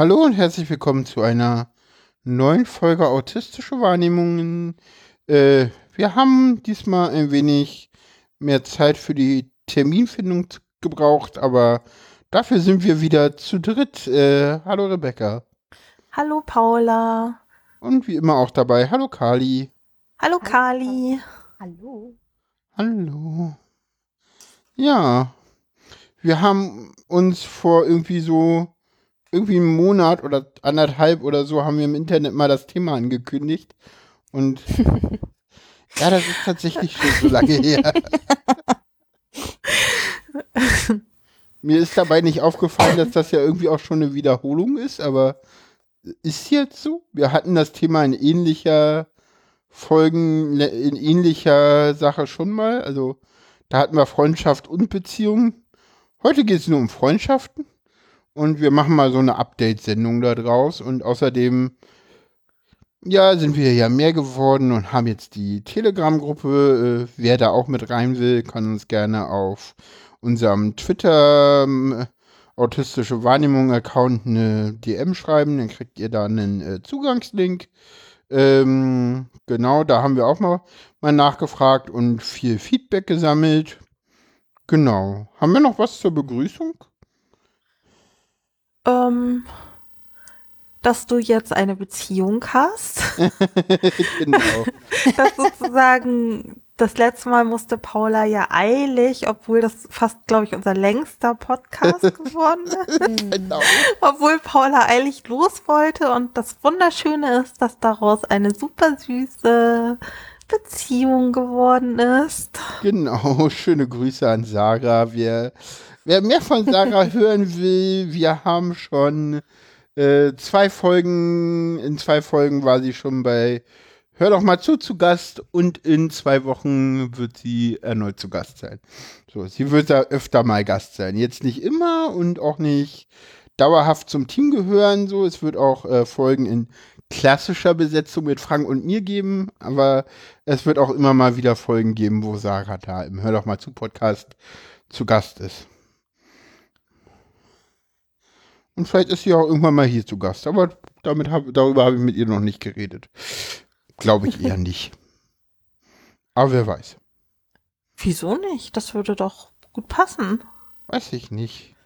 Hallo und herzlich willkommen zu einer neuen Folge Autistische Wahrnehmungen. Äh, wir haben diesmal ein wenig mehr Zeit für die Terminfindung gebraucht, aber dafür sind wir wieder zu dritt. Äh, hallo Rebecca. Hallo Paula. Und wie immer auch dabei, hallo Kali. Hallo Kali. Hallo. Hallo. Ja, wir haben uns vor irgendwie so irgendwie einen Monat oder anderthalb oder so haben wir im Internet mal das Thema angekündigt. Und ja, das ist tatsächlich schon so lange her. Mir ist dabei nicht aufgefallen, dass das ja irgendwie auch schon eine Wiederholung ist, aber ist jetzt so. Wir hatten das Thema in ähnlicher Folgen, in ähnlicher Sache schon mal. Also da hatten wir Freundschaft und Beziehung. Heute geht es nur um Freundschaften. Und wir machen mal so eine Update-Sendung da draus. Und außerdem, ja, sind wir ja mehr geworden und haben jetzt die Telegram-Gruppe. Äh, wer da auch mit rein will, kann uns gerne auf unserem Twitter ähm, autistische Wahrnehmung-Account eine DM schreiben. Dann kriegt ihr da einen äh, Zugangslink. Ähm, genau, da haben wir auch mal, mal nachgefragt und viel Feedback gesammelt. Genau. Haben wir noch was zur Begrüßung? Ähm, dass du jetzt eine Beziehung hast. genau. dass sozusagen das letzte Mal musste Paula ja eilig, obwohl das fast, glaube ich, unser längster Podcast geworden ist. genau. Obwohl Paula eilig los wollte und das Wunderschöne ist, dass daraus eine super süße Beziehung geworden ist. Genau, schöne Grüße an Sarah. Wir Wer mehr von Sarah hören will, wir haben schon äh, zwei Folgen, in zwei Folgen war sie schon bei Hör doch mal zu zu Gast und in zwei Wochen wird sie erneut zu Gast sein. So, sie wird da öfter mal Gast sein. Jetzt nicht immer und auch nicht dauerhaft zum Team gehören. So, es wird auch äh, Folgen in klassischer Besetzung mit Frank und mir geben, aber es wird auch immer mal wieder Folgen geben, wo Sarah da im Hör doch mal zu Podcast zu Gast ist. Und vielleicht ist sie auch irgendwann mal hier zu Gast. Aber damit hab, darüber habe ich mit ihr noch nicht geredet. Glaube ich eher nicht. Aber wer weiß. Wieso nicht? Das würde doch gut passen. Weiß ich nicht.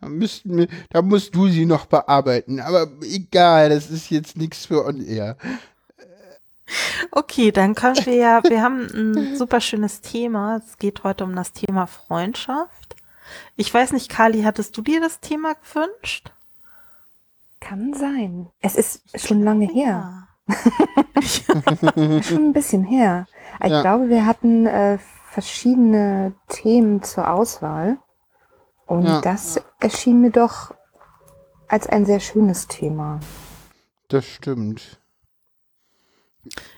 Da, müssten wir, da musst du sie noch bearbeiten. Aber egal, das ist jetzt nichts für on air. Okay, dann können wir ja, wir haben ein super schönes Thema. Es geht heute um das Thema Freundschaft. Ich weiß nicht, Kali, hattest du dir das Thema gewünscht? Kann sein. Es ist schon lange her. schon ein bisschen her. Ich ja. glaube, wir hatten äh, verschiedene Themen zur Auswahl. Und ja. das erschien mir doch als ein sehr schönes Thema. Das stimmt.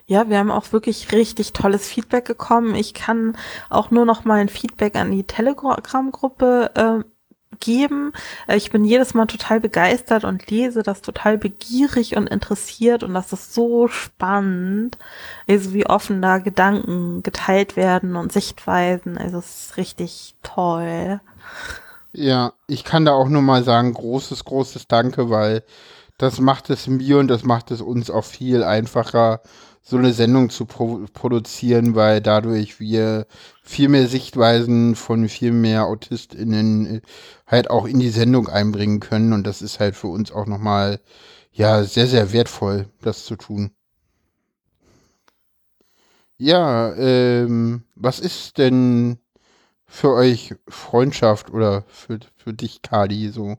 Ja, wir haben auch wirklich richtig tolles Feedback bekommen. Ich kann auch nur noch mal ein Feedback an die Telegram-Gruppe äh, geben. Ich bin jedes Mal total begeistert und lese das total begierig und interessiert und das ist so spannend, also wie offen da Gedanken geteilt werden und Sichtweisen. Also es ist richtig toll. Ja, ich kann da auch nur mal sagen, großes, großes Danke, weil das macht es mir und das macht es uns auch viel einfacher, so eine Sendung zu pro produzieren, weil dadurch wir viel mehr Sichtweisen von viel mehr AutistInnen äh, halt auch in die Sendung einbringen können. Und das ist halt für uns auch nochmal, ja, sehr, sehr wertvoll, das zu tun. Ja, ähm, was ist denn für euch Freundschaft oder für, für dich, Kali, so?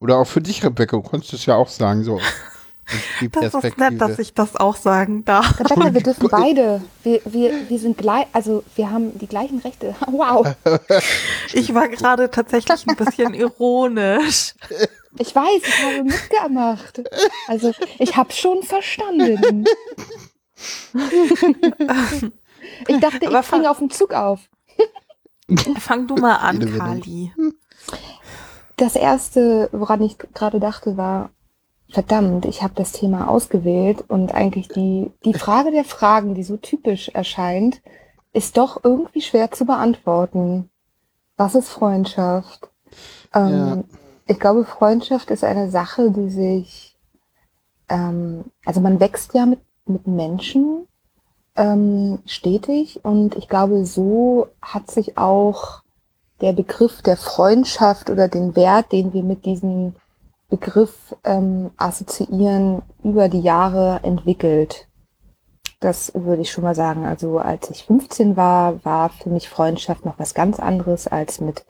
Oder auch für dich, Rebecca, du konntest es ja auch sagen, so. Das ist nett, dass ich das auch sagen darf. Rebecca, wir dürfen beide. Wir, wir, wir sind gleich, also wir haben die gleichen Rechte. Wow. Ich war gerade tatsächlich ein bisschen ironisch. Ich weiß, ich habe mitgemacht. Also ich habe schon verstanden. Ich dachte, ich springe auf den Zug auf. Fang du mal an, Kali. Das erste, woran ich gerade dachte, war, verdammt, ich habe das Thema ausgewählt und eigentlich die, die Frage der Fragen, die so typisch erscheint, ist doch irgendwie schwer zu beantworten. Was ist Freundschaft? Ähm, ich glaube, Freundschaft ist eine Sache, die sich, ähm, also man wächst ja mit, mit Menschen ähm, stetig und ich glaube, so hat sich auch der Begriff der Freundschaft oder den Wert, den wir mit diesem Begriff ähm, assoziieren, über die Jahre entwickelt. Das würde ich schon mal sagen. Also als ich 15 war, war für mich Freundschaft noch was ganz anderes als mit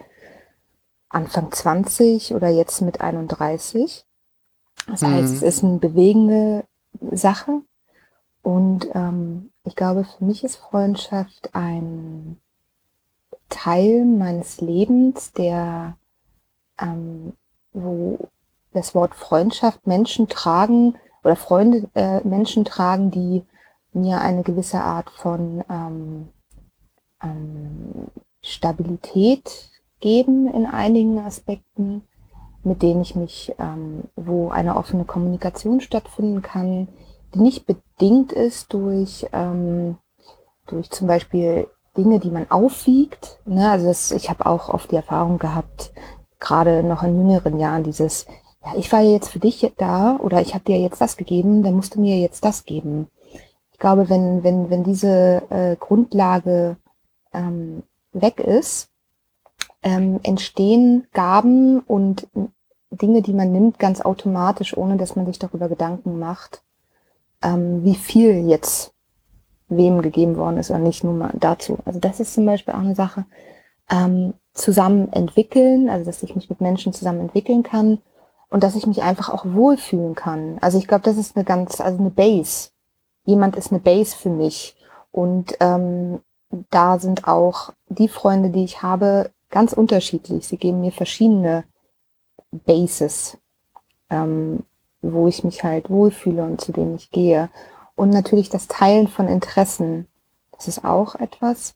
Anfang 20 oder jetzt mit 31. Das mhm. heißt, es ist eine bewegende Sache. Und ähm, ich glaube, für mich ist Freundschaft ein Teil meines Lebens, der, ähm, wo das Wort Freundschaft Menschen tragen oder Freunde äh, Menschen tragen, die mir eine gewisse Art von ähm, ähm, Stabilität geben in einigen Aspekten, mit denen ich mich, ähm, wo eine offene Kommunikation stattfinden kann, die nicht bedingt ist durch, ähm, durch zum Beispiel Dinge, die man aufwiegt. Ne? Also das, ich habe auch oft die Erfahrung gehabt, gerade noch in jüngeren Jahren, dieses, ja, ich war ja jetzt für dich da oder ich habe dir jetzt das gegeben, dann musst du mir jetzt das geben. Ich glaube, wenn, wenn, wenn diese äh, Grundlage ähm, weg ist, ähm, entstehen Gaben und Dinge, die man nimmt, ganz automatisch, ohne dass man sich darüber Gedanken macht, ähm, wie viel jetzt wem gegeben worden ist oder nicht nur mal dazu. Also das ist zum Beispiel auch eine Sache. Ähm, zusammen entwickeln, also dass ich mich mit Menschen zusammen entwickeln kann und dass ich mich einfach auch wohlfühlen kann. Also ich glaube, das ist eine ganz, also eine Base. Jemand ist eine Base für mich. Und ähm, da sind auch die Freunde, die ich habe, ganz unterschiedlich. Sie geben mir verschiedene Bases, ähm, wo ich mich halt wohlfühle und zu denen ich gehe. Und natürlich das Teilen von Interessen. Das ist auch etwas.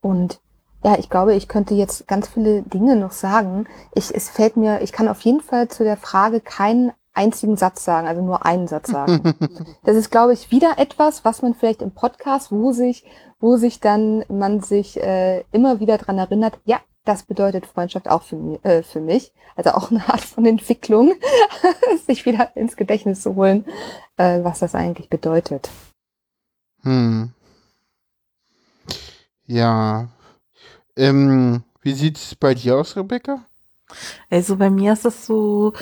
Und ja, ich glaube, ich könnte jetzt ganz viele Dinge noch sagen. Ich, es fällt mir, ich kann auf jeden Fall zu der Frage keinen einzigen Satz sagen, also nur einen Satz sagen. Das ist, glaube ich, wieder etwas, was man vielleicht im Podcast, wo sich, wo sich dann man sich äh, immer wieder dran erinnert, ja, das bedeutet Freundschaft auch für, mich, äh, für mich. Also auch eine Art von Entwicklung, sich wieder ins Gedächtnis zu holen, äh, was das eigentlich bedeutet. Hm. Ja. Ähm, wie sieht's bei dir aus, Rebecca? Also bei mir ist es so,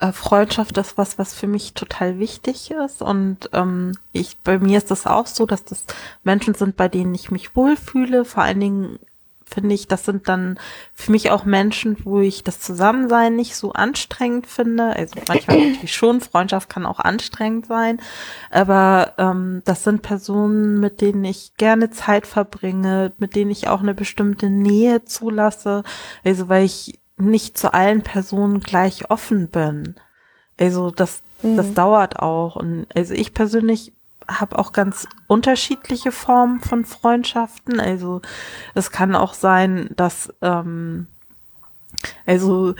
äh, Freundschaft ist was, was für mich total wichtig ist. Und ähm, ich, bei mir ist das auch so, dass das Menschen sind, bei denen ich mich wohlfühle. Vor allen Dingen finde ich, das sind dann für mich auch Menschen, wo ich das Zusammensein nicht so anstrengend finde. Also manchmal natürlich schon, Freundschaft kann auch anstrengend sein, aber ähm, das sind Personen, mit denen ich gerne Zeit verbringe, mit denen ich auch eine bestimmte Nähe zulasse. Also weil ich nicht zu allen Personen gleich offen bin. Also das, mhm. das dauert auch. Und also ich persönlich habe auch ganz unterschiedliche Formen von Freundschaften. Also es kann auch sein, dass ähm, also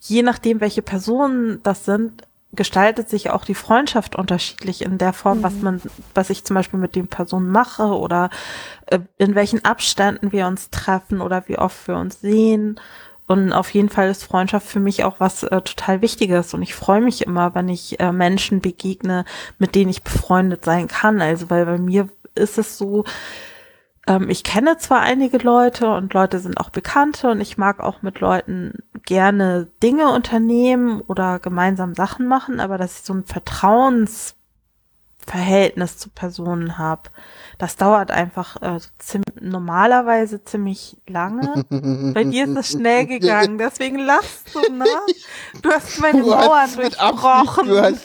je nachdem, welche Personen das sind, gestaltet sich auch die Freundschaft unterschiedlich in der Form, mhm. was man, was ich zum Beispiel mit den Personen mache oder äh, in welchen Abständen wir uns treffen oder wie oft wir uns sehen. Und auf jeden Fall ist Freundschaft für mich auch was äh, total Wichtiges. Und ich freue mich immer, wenn ich äh, Menschen begegne, mit denen ich befreundet sein kann. Also, weil bei mir ist es so, ähm, ich kenne zwar einige Leute und Leute sind auch Bekannte und ich mag auch mit Leuten gerne Dinge unternehmen oder gemeinsam Sachen machen, aber dass ich so ein Vertrauensverhältnis zu Personen habe, das dauert einfach äh, ziem normalerweise ziemlich lange. Bei dir ist es schnell gegangen, deswegen lachst du, ne? Du hast meine du Mauern hast durchbrochen. Du hast,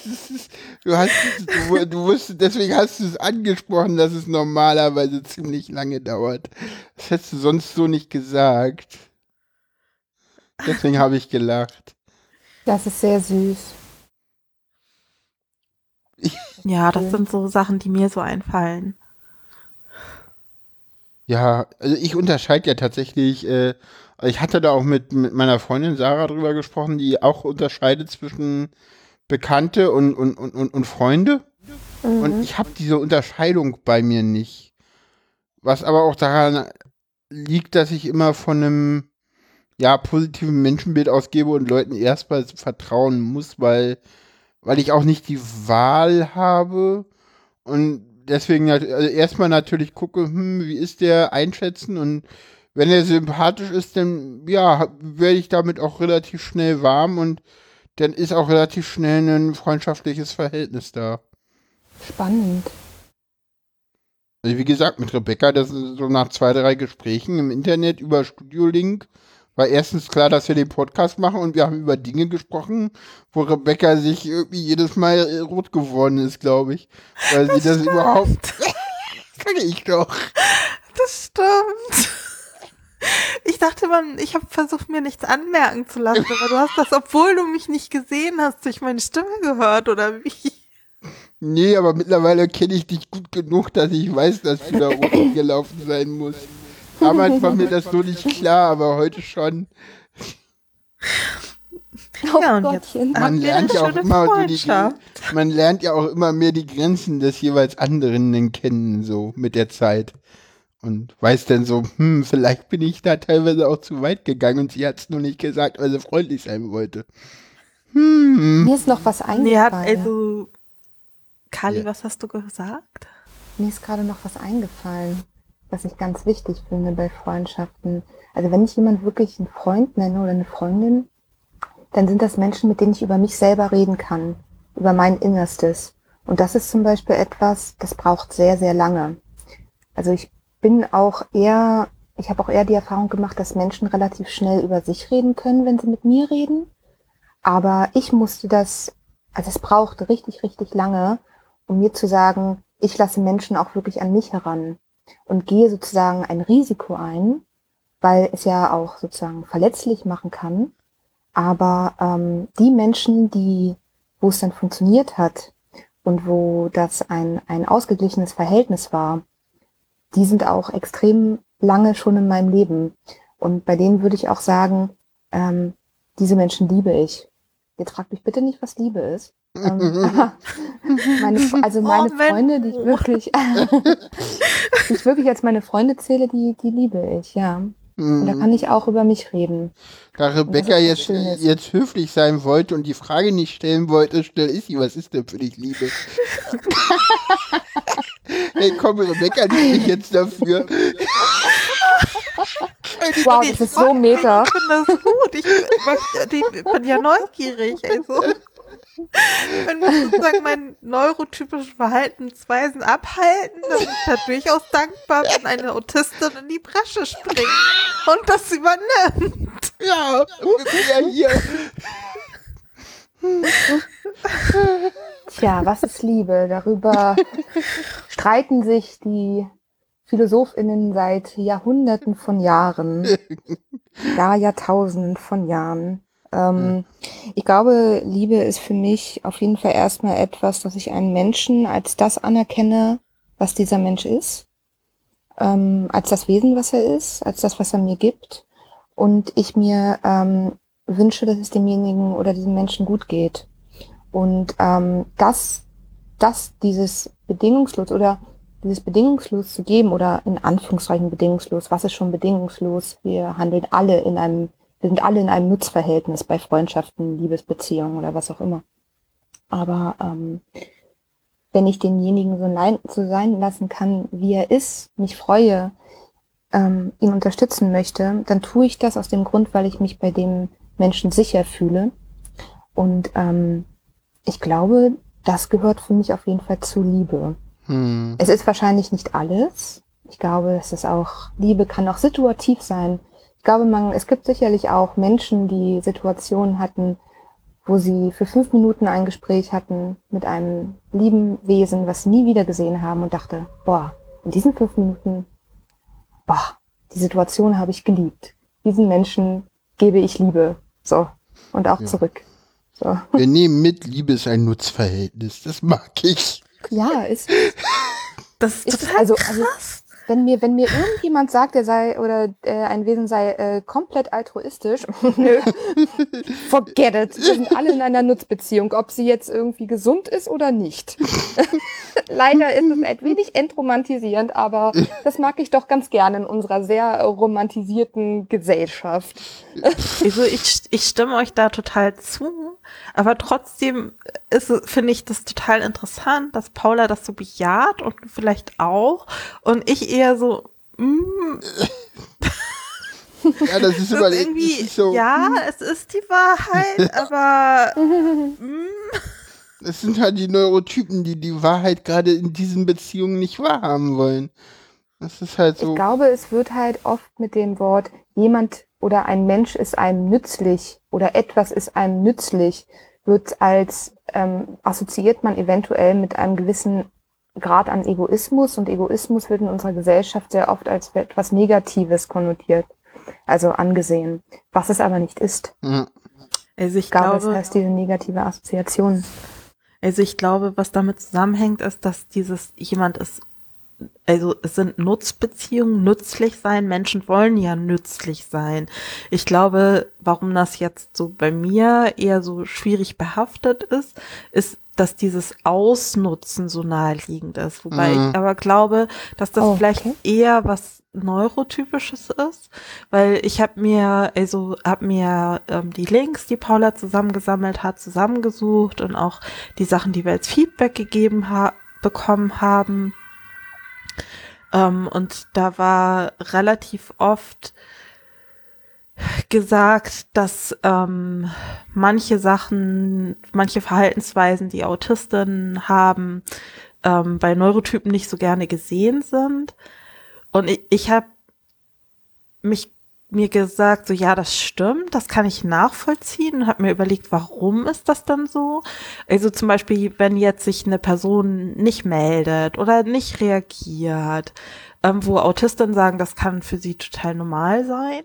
du hast, du, du wusstest, deswegen hast du es angesprochen, dass es normalerweise ziemlich lange dauert. Das hättest du sonst so nicht gesagt. Deswegen habe ich gelacht. Das ist sehr süß. Ja, das sind so Sachen, die mir so einfallen. Ja, also ich unterscheide ja tatsächlich, äh, ich hatte da auch mit, mit meiner Freundin Sarah drüber gesprochen, die auch unterscheidet zwischen Bekannte und, und, und, und, und Freunde. Mhm. Und ich habe diese Unterscheidung bei mir nicht. Was aber auch daran liegt, dass ich immer von einem ja, positiven Menschenbild ausgebe und Leuten erstmal vertrauen muss, weil, weil ich auch nicht die Wahl habe und deswegen also erstmal natürlich gucke, hm, wie ist der einschätzen und wenn er sympathisch ist, dann ja, werde ich damit auch relativ schnell warm und dann ist auch relativ schnell ein freundschaftliches Verhältnis da. Spannend. Also wie gesagt, mit Rebecca, das ist so nach zwei, drei Gesprächen im Internet über Studio Link, war erstens klar, dass wir den Podcast machen und wir haben über Dinge gesprochen, wo Rebecca sich irgendwie jedes Mal rot geworden ist, glaube ich. Weil das sie das stimmt. überhaupt. Kann ich doch. Das stimmt. Ich dachte, man, ich habe versucht, mir nichts anmerken zu lassen, aber du hast das, obwohl du mich nicht gesehen hast, durch meine Stimme gehört, oder wie? Nee, aber mittlerweile kenne ich dich gut genug, dass ich weiß, dass du da oben gelaufen sein musst. Damals war mir das so nicht klar, aber heute schon. Oh ja, und jetzt man lernt ja auch immer so die, man lernt ja auch immer mehr die Grenzen des jeweils anderen kennen, so mit der Zeit. Und weiß dann so, hm, vielleicht bin ich da teilweise auch zu weit gegangen und sie hat es nur nicht gesagt, weil sie freundlich sein wollte. Hm. Mir ist noch was eingefallen. Nee, also, Kali, ja. was hast du gesagt? Mir ist gerade noch was eingefallen was ich ganz wichtig finde bei Freundschaften. Also wenn ich jemand wirklich einen Freund nenne oder eine Freundin, dann sind das Menschen, mit denen ich über mich selber reden kann, über mein Innerstes. Und das ist zum Beispiel etwas, das braucht sehr, sehr lange. Also ich bin auch eher, ich habe auch eher die Erfahrung gemacht, dass Menschen relativ schnell über sich reden können, wenn sie mit mir reden. Aber ich musste das, also es brauchte richtig, richtig lange, um mir zu sagen, ich lasse Menschen auch wirklich an mich heran und gehe sozusagen ein Risiko ein, weil es ja auch sozusagen verletzlich machen kann. Aber ähm, die Menschen, die, wo es dann funktioniert hat und wo das ein, ein ausgeglichenes Verhältnis war, die sind auch extrem lange schon in meinem Leben. Und bei denen würde ich auch sagen, ähm, diese Menschen liebe ich. Jetzt fragt mich bitte nicht, was Liebe ist. Ähm, meine, also meine oh, Freunde, die ich wirklich, die ich wirklich als meine Freunde zähle, die, die liebe ich, ja. Und da mhm. kann ich auch über mich reden. Da Rebecca jetzt, jetzt höflich sein wollte und die Frage nicht stellen wollte, stell ich sie, was ist denn für dich Liebe? hey, komm, Rebecca liebt mich jetzt dafür. wow, das ist so meta. Ich finde das gut. Ich, ich bin ja neugierig. Also. Wenn wir sozusagen mein neurotypische Verhaltensweisen abhalten, dann bin ich da durchaus dankbar, wenn eine Autistin in die Bresche springt und das übernimmt. Ja, ungefähr hier. Tja, was ist Liebe? Darüber streiten sich die PhilosophInnen seit Jahrhunderten von Jahren, gar Jahrtausenden von Jahren. Ähm, ja. Ich glaube, Liebe ist für mich auf jeden Fall erstmal etwas, dass ich einen Menschen als das anerkenne, was dieser Mensch ist, ähm, als das Wesen, was er ist, als das, was er mir gibt. Und ich mir ähm, wünsche, dass es demjenigen oder diesem Menschen gut geht. Und ähm, das, das, dieses bedingungslos oder dieses bedingungslos zu geben oder in Anführungszeichen bedingungslos, was ist schon bedingungslos? Wir handeln alle in einem wir sind alle in einem Nutzverhältnis bei Freundschaften, Liebesbeziehungen oder was auch immer. Aber ähm, wenn ich denjenigen so, leid, so sein lassen kann, wie er ist, mich freue, ähm, ihn unterstützen möchte, dann tue ich das aus dem Grund, weil ich mich bei dem Menschen sicher fühle. Und ähm, ich glaube, das gehört für mich auf jeden Fall zu Liebe. Hm. Es ist wahrscheinlich nicht alles. Ich glaube, es ist auch, Liebe kann auch situativ sein glaube, man, es gibt sicherlich auch Menschen, die Situationen hatten, wo sie für fünf Minuten ein Gespräch hatten mit einem lieben Wesen, was sie nie wieder gesehen haben und dachte, boah, in diesen fünf Minuten, boah, die Situation habe ich geliebt. Diesen Menschen gebe ich Liebe. So. Und auch ja. zurück. So. Wir nehmen mit, Liebe ist ein Nutzverhältnis. Das mag ich. Ja, ist. Das ist, ist total also, also krass wenn mir, wenn mir irgendjemand sagt, er sei oder äh, ein Wesen sei äh, komplett altruistisch, forget it. Wir sind alle in einer Nutzbeziehung, ob sie jetzt irgendwie gesund ist oder nicht. Leider ist es ein wenig entromantisierend, aber das mag ich doch ganz gerne in unserer sehr romantisierten Gesellschaft. Also ich, ich stimme euch da total zu, aber trotzdem ist finde ich das total interessant, dass Paula das so bejaht und vielleicht auch und ich eher so, mm, Ja, das ist das immer ist irgendwie, das ist so, ja, es ist die Wahrheit, aber mm, Es sind halt die Neurotypen, die die Wahrheit gerade in diesen Beziehungen nicht wahrhaben wollen. Das ist halt so. Ich glaube, es wird halt oft mit dem Wort jemand oder ein Mensch ist einem nützlich oder etwas ist einem nützlich, wird als ähm, assoziiert man eventuell mit einem gewissen Grad an Egoismus und Egoismus wird in unserer Gesellschaft sehr oft als etwas Negatives konnotiert, also angesehen, was es aber nicht ist. Ja. also ich Ich glaube, glaube, es heißt diese negative Assoziation. Also ich glaube, was damit zusammenhängt, ist, dass dieses jemand ist, also es sind Nutzbeziehungen, nützlich sein. Menschen wollen ja nützlich sein. Ich glaube, warum das jetzt so bei mir eher so schwierig behaftet ist, ist, dass dieses Ausnutzen so naheliegend ist. Wobei Mhm. ich aber glaube, dass das Oh, vielleicht okay. eher was Neurotypisches ist, weil ich habe mir, also habe mir ähm, die Links, die Paula zusammengesammelt hat, zusammengesucht und auch die Sachen, die wir als Feedback gegeben ha bekommen haben. Ähm, und da war relativ oft gesagt, dass ähm, manche Sachen, manche Verhaltensweisen, die Autistinnen haben, ähm, bei Neurotypen nicht so gerne gesehen sind. Und ich, ich habe mich mir gesagt, so ja, das stimmt, das kann ich nachvollziehen und habe mir überlegt, warum ist das dann so? Also zum Beispiel, wenn jetzt sich eine Person nicht meldet oder nicht reagiert, ähm, wo Autisten sagen, das kann für sie total normal sein.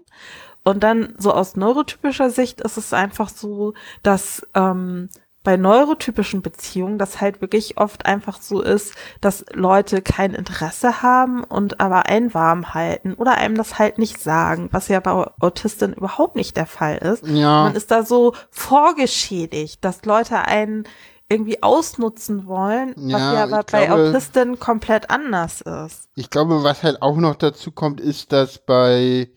Und dann so aus neurotypischer Sicht ist es einfach so, dass ähm, bei neurotypischen Beziehungen das halt wirklich oft einfach so ist, dass Leute kein Interesse haben und aber einen warm halten oder einem das halt nicht sagen, was ja bei Autisten überhaupt nicht der Fall ist. Ja. Man ist da so vorgeschädigt, dass Leute einen irgendwie ausnutzen wollen, was Ja, aber bei glaube- Autisten komplett anders ist. Ich glaube, was halt auch noch dazu kommt, ist, dass bei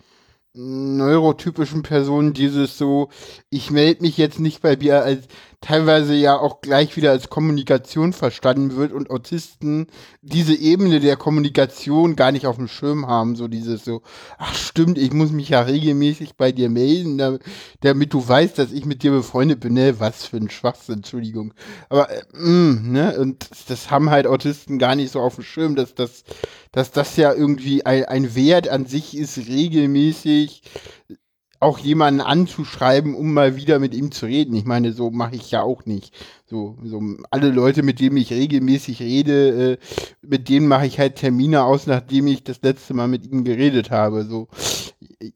neurotypischen Personen dieses so, ich melde mich jetzt nicht bei dir als teilweise ja auch gleich wieder als Kommunikation verstanden wird und Autisten diese Ebene der Kommunikation gar nicht auf dem Schirm haben, so dieses so, ach stimmt, ich muss mich ja regelmäßig bei dir melden, damit, du weißt, dass ich mit dir befreundet bin, ne, was für ein Schwachsinn, Entschuldigung. Aber, äh, mh, ne, und das, das haben halt Autisten gar nicht so auf dem Schirm, dass das, dass das ja irgendwie ein, ein Wert an sich ist, regelmäßig auch jemanden anzuschreiben, um mal wieder mit ihm zu reden. Ich meine, so mache ich ja auch nicht. So, so alle Leute, mit denen ich regelmäßig rede, äh, mit denen mache ich halt Termine aus, nachdem ich das letzte Mal mit ihnen geredet habe. So,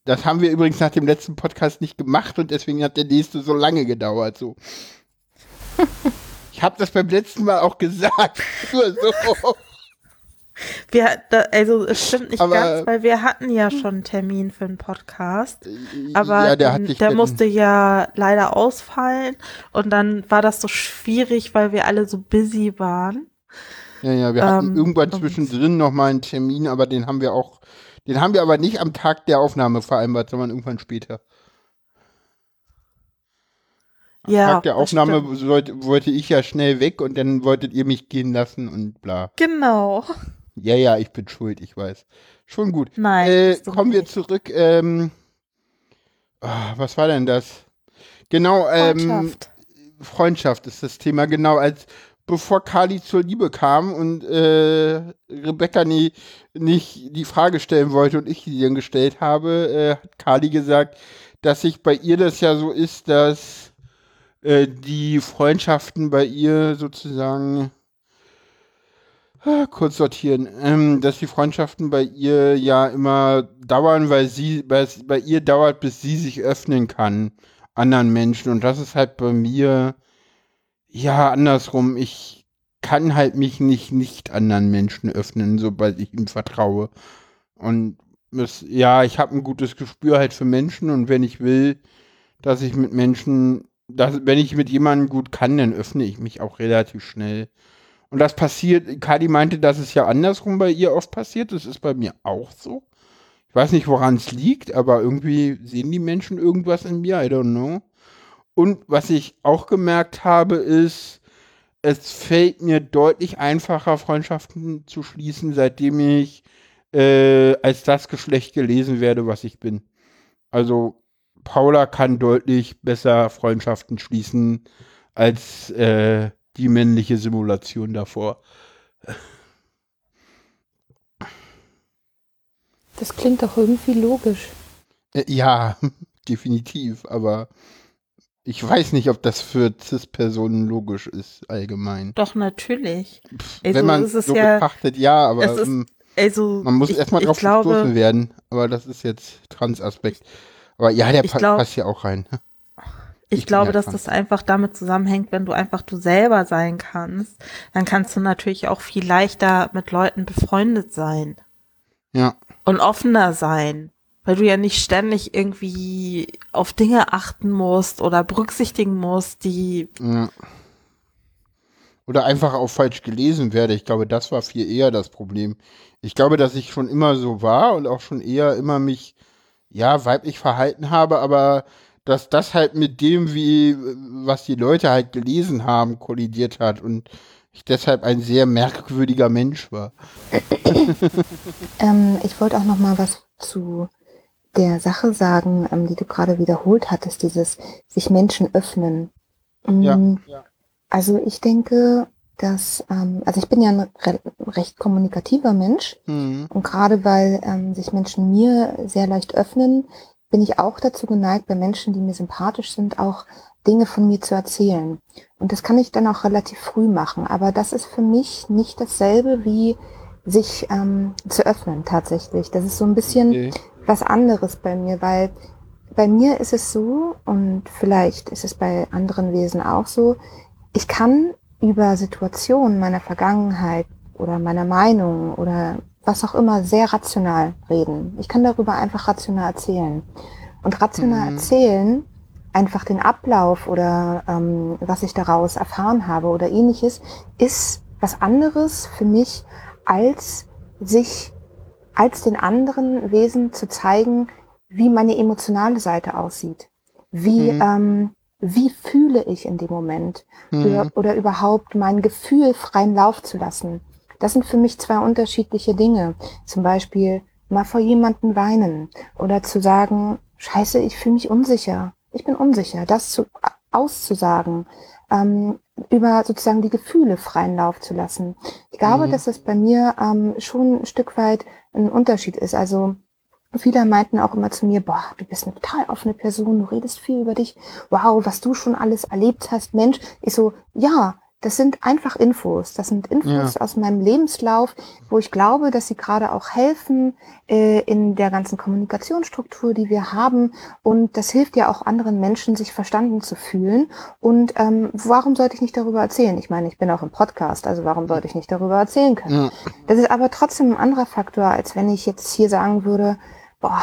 das haben wir übrigens nach dem letzten Podcast nicht gemacht und deswegen hat der nächste so lange gedauert. So. Ich habe das beim letzten Mal auch gesagt. Nur so. Wir, da, also es stimmt nicht Aber- ganz, weil wir hatten ja schon einen Termin für einen Podcast. Aber ja, der, den- der musste ja leider ausfallen und dann war das so schwierig, weil wir alle so busy waren. Ja, ja, wir hatten Ähm, irgendwann und- zwischendrin noch mal einen Termin, aber den haben wir auch, den haben wir aber nicht am Tag der Aufnahme vereinbart, sondern irgendwann später. Am Ja, Tag der Aufnahme sollte, wollte ich ja schnell weg und dann wolltet ihr mich gehen lassen und bla. Genau. Ja, ja, ich bin schuld, ich weiß. Schon gut. Nein. Äh, kommen wir zurück. Ähm, ah, was war denn das? Genau, ähm, Freundschaft. Freundschaft ist das Thema, genau, als bevor Kali zur Liebe kam und äh, Rebecca nie, nicht die Frage stellen wollte und ich sie dann gestellt habe, äh, hat Kali gesagt, dass sich bei ihr das ja so ist, dass äh, die Freundschaften bei ihr sozusagen kurz sortieren, ähm, dass die Freundschaften bei ihr ja immer dauern, weil sie, weil bei ihr dauert, bis sie sich öffnen kann anderen Menschen. Und das ist halt bei mir ja andersrum. Ich kann halt mich nicht nicht anderen Menschen öffnen, sobald ich ihm vertraue. Und es, ja, ich habe ein gutes Gespür halt für Menschen und wenn ich will, dass ich mit Menschen, dass, wenn ich mit jemandem gut kann, dann öffne ich mich auch relativ schnell. Und das passiert, Kadi meinte, dass es ja andersrum bei ihr oft passiert. Das ist bei mir auch so. Ich weiß nicht, woran es liegt, aber irgendwie sehen die Menschen irgendwas in mir, I don't know. Und was ich auch gemerkt habe, ist, es fällt mir deutlich einfacher, Freundschaften zu schließen, seitdem ich äh, als das Geschlecht gelesen werde, was ich bin. Also Paula kann deutlich besser Freundschaften schließen als äh, die männliche Simulation davor. Das klingt doch irgendwie logisch. Äh, ja, definitiv, aber ich weiß nicht, ob das für Cis-Personen logisch ist, allgemein. Doch, natürlich. Pff, Also, Wenn man es ist so ja- betrachtet, ja, aber es ist- ähm, Also, man muss erstmal drauf glaube, gestoßen werden. Aber das ist jetzt Trans-Aspekt. Aber ja, der pa glaub- passt ja auch rein. Ich glaube, dass das einfach damit zusammenhängt, wenn du einfach du selber sein kannst, dann kannst du natürlich auch viel leichter mit Leuten befreundet sein Ja. und offener sein, weil du ja nicht ständig irgendwie auf Dinge achten musst oder berücksichtigen musst, die Ja. Oder einfach auch falsch gelesen werde. Ich glaube, das war viel eher das Problem. Ich glaube, dass ich schon immer so war und auch schon eher immer mich, ja, weiblich verhalten habe, aber dass das halt mit dem, wie, was die Leute halt gelesen haben, kollidiert hat und ich deshalb ein sehr merkwürdiger Mensch war. Ähm, ich wollte auch noch mal was zu der Sache sagen, ähm, die du gerade wiederholt hattest, dieses sich Menschen öffnen. Mm, Ja. Also ich denke, dass, ähm, also ich bin ja ein re recht kommunikativer Mensch Hm. und gerade weil ähm, sich Menschen mir sehr leicht öffnen, bin ich auch dazu geneigt, bei Menschen, die mir sympathisch sind, auch Dinge von mir zu erzählen. Und das kann ich dann auch relativ früh machen. Aber das ist für mich nicht dasselbe wie sich ähm, zu öffnen tatsächlich. Das ist so ein bisschen Okay. was anderes bei mir, weil bei mir ist es so, und vielleicht ist es bei anderen Wesen auch so, ich kann über Situationen meiner Vergangenheit oder meiner Meinung oder was auch immer sehr rational reden. Ich kann darüber einfach rational erzählen. Und rational Mhm. erzählen, einfach den Ablauf oder ähm, was ich daraus erfahren habe oder ähnliches, ist was anderes für mich, als sich als den anderen Wesen zu zeigen, wie meine emotionale Seite aussieht. Wie, Mhm. ähm, wie fühle ich in dem Moment? Oder, Hm. oder überhaupt mein Gefühl freien Lauf zu lassen. Das sind für mich zwei unterschiedliche Dinge. Zum Beispiel mal vor jemanden weinen oder zu sagen, scheiße, ich fühle mich unsicher. Ich bin unsicher. Das zu, auszusagen, ähm, über sozusagen die Gefühle freien Lauf zu lassen. Ich glaube, Mhm. dass es bei mir ähm, schon ein Stück weit ein Unterschied ist. Also Viele meinten auch immer zu mir, boah, du bist eine total offene Person, du redest viel über dich. Wow, was du schon alles erlebt hast, Mensch. Ich so, ja, das sind einfach Infos. Das sind Infos Ja. aus meinem Lebenslauf, wo ich glaube, dass sie gerade auch helfen äh, in der ganzen Kommunikationsstruktur, die wir haben. Und das hilft ja auch anderen Menschen, sich verstanden zu fühlen. Und ähm, warum sollte ich nicht darüber erzählen? Ich meine, ich bin auch im Podcast, also warum sollte ich nicht darüber erzählen können? Ja. Das ist aber trotzdem ein anderer Faktor, als wenn ich jetzt hier sagen würde, boah,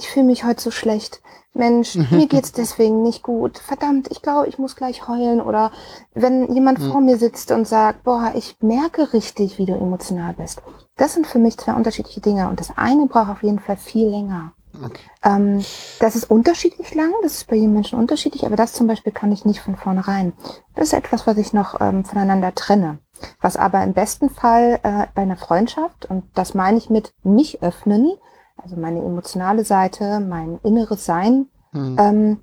ich fühle mich heute so schlecht. Mensch, mir geht's deswegen nicht gut. Verdammt, ich glaube, ich muss gleich heulen. Oder wenn jemand Mhm. vor mir sitzt und sagt, boah, ich merke richtig, wie du emotional bist. Das sind für mich zwei unterschiedliche Dinge. Und das eine braucht auf jeden Fall viel länger. Okay. Ähm, das ist unterschiedlich lang, das ist bei jedem Menschen unterschiedlich, aber das zum Beispiel kann ich nicht von vornherein. Das ist etwas, was ich noch ähm, voneinander trenne. Was aber im besten Fall äh, bei einer Freundschaft, und das meine ich mit mich öffnen, also meine emotionale Seite, mein inneres Sein, Hm. ähm,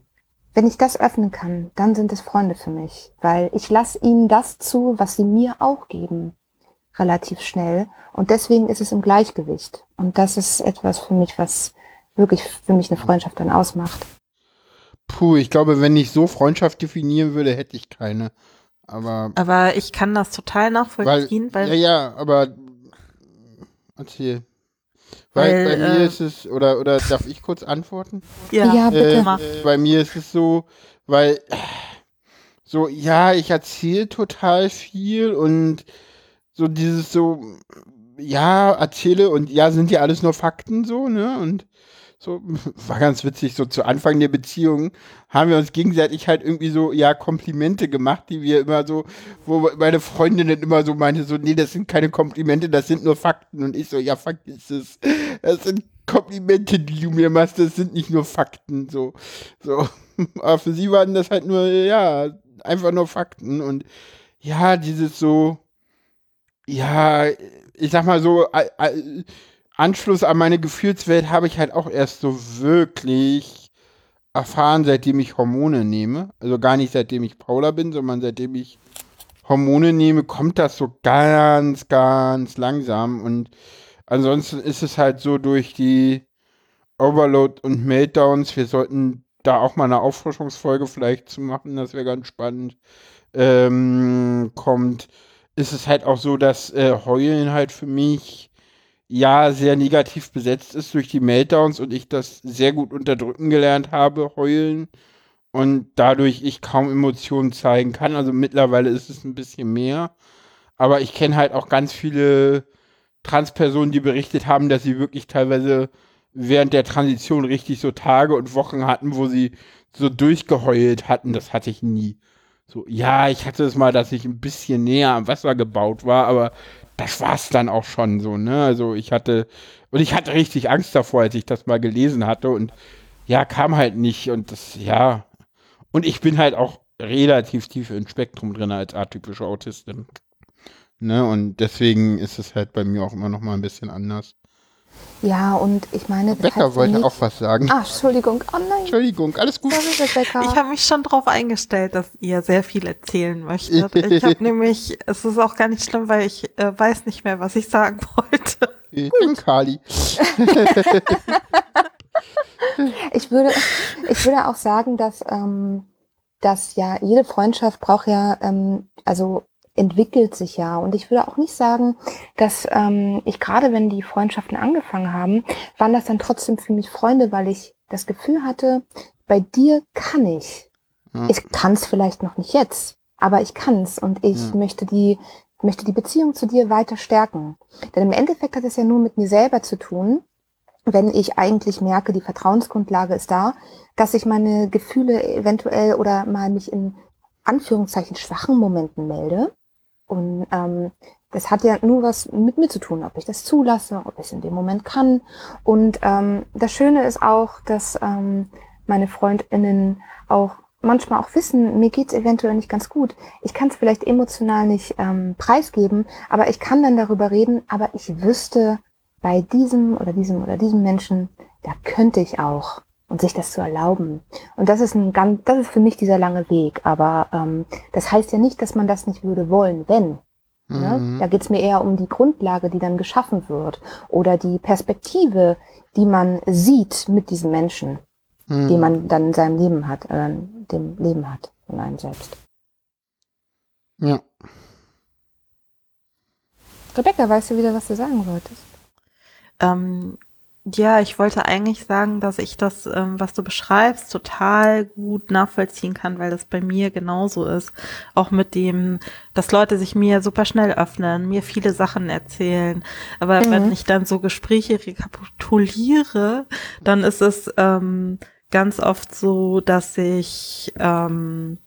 wenn ich das öffnen kann, dann sind es Freunde für mich, weil ich lasse ihnen das zu, was sie mir auch geben, relativ schnell. Und deswegen ist es im Gleichgewicht. Und das ist etwas für mich, was wirklich für mich eine Freundschaft dann ausmacht. Puh, ich glaube, wenn ich so Freundschaft definieren würde, hätte ich keine. Aber Aber ich kann das total nachvollziehen, weil, ja, ja, aber erzähl. Weil, Weil, bei mir äh, ist es, oder, oder darf ich kurz antworten? ja, Ja, bitte. Äh, mach. äh, bei mir ist es so, weil so, ja, ich erzähle total viel und so dieses so, ja, erzähle und ja, sind ja alles nur Fakten so, ne? Und So, war ganz witzig, so zu Anfang der Beziehung haben wir uns gegenseitig halt irgendwie so, ja, Komplimente gemacht, die wir immer so, wo meine Freundin dann immer so meinte, so, nee, das sind keine Komplimente, das sind nur Fakten. Und ich so, ja, ist es. Das sind Komplimente, die du mir machst, das sind nicht nur Fakten, so. So. Aber für sie waren das halt nur, ja, einfach nur Fakten. Und ja, dieses so, ja, ich sag mal so, Anschluss an meine Gefühlswelt habe ich halt auch erst so wirklich erfahren, seitdem ich Hormone nehme. Also gar nicht seitdem ich Paula bin, sondern seitdem ich Hormone nehme, kommt das so ganz, ganz langsam. Und ansonsten ist es halt so durch die Overload und Meltdowns. Wir sollten da auch mal eine Auffrischungsfolge vielleicht zu machen, das wäre ganz spannend. Ähm, kommt, ist es halt auch so, dass äh, Heulen halt für mich ja sehr negativ besetzt ist durch die Meltdowns und ich das sehr gut unterdrücken gelernt habe, heulen. Und dadurch ich kaum Emotionen zeigen kann. Also mittlerweile ist es ein bisschen mehr. Aber ich kenne halt auch ganz viele Transpersonen, die berichtet haben, dass sie wirklich teilweise während der Transition richtig so Tage und Wochen hatten, wo sie so durchgeheult hatten. Das hatte ich nie. So, ja, ich hatte es mal, dass ich ein bisschen näher am Wasser gebaut war, aber das war's dann auch schon so, ne? Also ich hatte, und ich hatte richtig Angst davor, als ich das mal gelesen hatte und ja, kam halt nicht und das, ja. Und ich bin halt auch relativ tief im Spektrum drin als atypische Autistin. Ne? Und deswegen ist es halt bei mir auch immer noch mal ein bisschen anders. Ja, und ich meine. Becker wollte nicht... auch was sagen. Ah, Entschuldigung. Oh nein. Entschuldigung, alles gut. Ich habe mich schon darauf eingestellt, dass ihr sehr viel erzählen möchtet. Ich habe nämlich, es ist auch gar nicht schlimm, weil ich äh, weiß nicht mehr, was ich sagen wollte. Ich bin Kali. ich würde, ich würde auch sagen, dass, ähm, dass ja jede Freundschaft braucht ja, ähm, also entwickelt sich ja. Und ich würde auch nicht sagen, dass ähm, ich gerade, wenn die Freundschaften angefangen haben, waren das dann trotzdem für mich Freunde, weil ich das Gefühl hatte, bei dir kann ich. Ja. Ich kann es vielleicht noch nicht jetzt, aber ich kann es und ich ja. möchte die möchte die Beziehung zu dir weiter stärken. Denn im Endeffekt hat es ja nur mit mir selber zu tun, wenn ich eigentlich merke, die Vertrauensgrundlage ist da, dass ich meine Gefühle eventuell oder mal mich in Anführungszeichen schwachen Momenten melde und ähm, das hat ja nur was mit mir zu tun, ob ich das zulasse, ob ich es in dem Moment kann. Und ähm, das Schöne ist auch, dass ähm, meine Freundinnen auch manchmal auch wissen, mir geht's eventuell nicht ganz gut. Ich kann es vielleicht emotional nicht ähm, preisgeben, aber ich kann dann darüber reden, aber ich wüsste, bei diesem oder diesem oder diesem Menschen, da könnte ich auch und sich das zu erlauben. Und das ist ein ganz, das ist für mich dieser lange Weg. Aber ähm, das heißt ja nicht, dass man das nicht würde wollen, wenn. Ne? Mhm. Da geht's mir eher um die Grundlage, die dann geschaffen wird oder die Perspektive, die man sieht mit diesen Menschen, mhm. die man dann in seinem Leben hat, äh, dem Leben hat in einem selbst. Ja. Rebecca, weißt du wieder, was du sagen wolltest? Ähm, ja, ich wollte eigentlich sagen, dass ich das, ähm, was du beschreibst, total gut nachvollziehen kann, weil das bei mir genauso ist. Auch mit dem, dass Leute sich mir super schnell öffnen, mir viele Sachen erzählen. Aber mhm. wenn ich dann so Gespräche rekapituliere, dann ist es ähm, ganz oft so, dass ich ähm,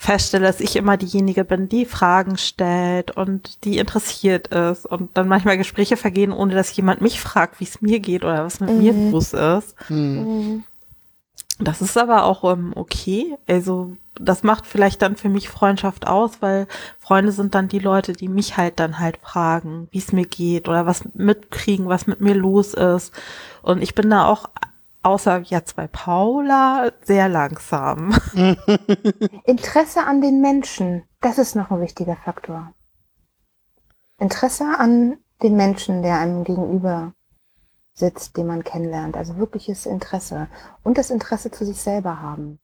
feststelle, dass ich immer diejenige bin, die Fragen stellt und die interessiert ist und dann manchmal Gespräche vergehen, ohne dass jemand mich fragt, wie es mir geht oder was mit mhm. mir los ist. Mhm. Das ist aber auch um, ähm, okay. Also das macht vielleicht dann für mich Freundschaft aus, weil Freunde sind dann die Leute, die mich halt dann halt fragen, wie es mir geht oder was mitkriegen, was mit mir los ist. Und ich bin da auch außer jetzt bei Paula sehr langsam. Interesse an den Menschen, das ist noch ein wichtiger Faktor. Interesse an den Menschen, der einem gegenüber sitzt, den man kennenlernt. Also wirkliches Interesse. Und das Interesse zu sich selber haben.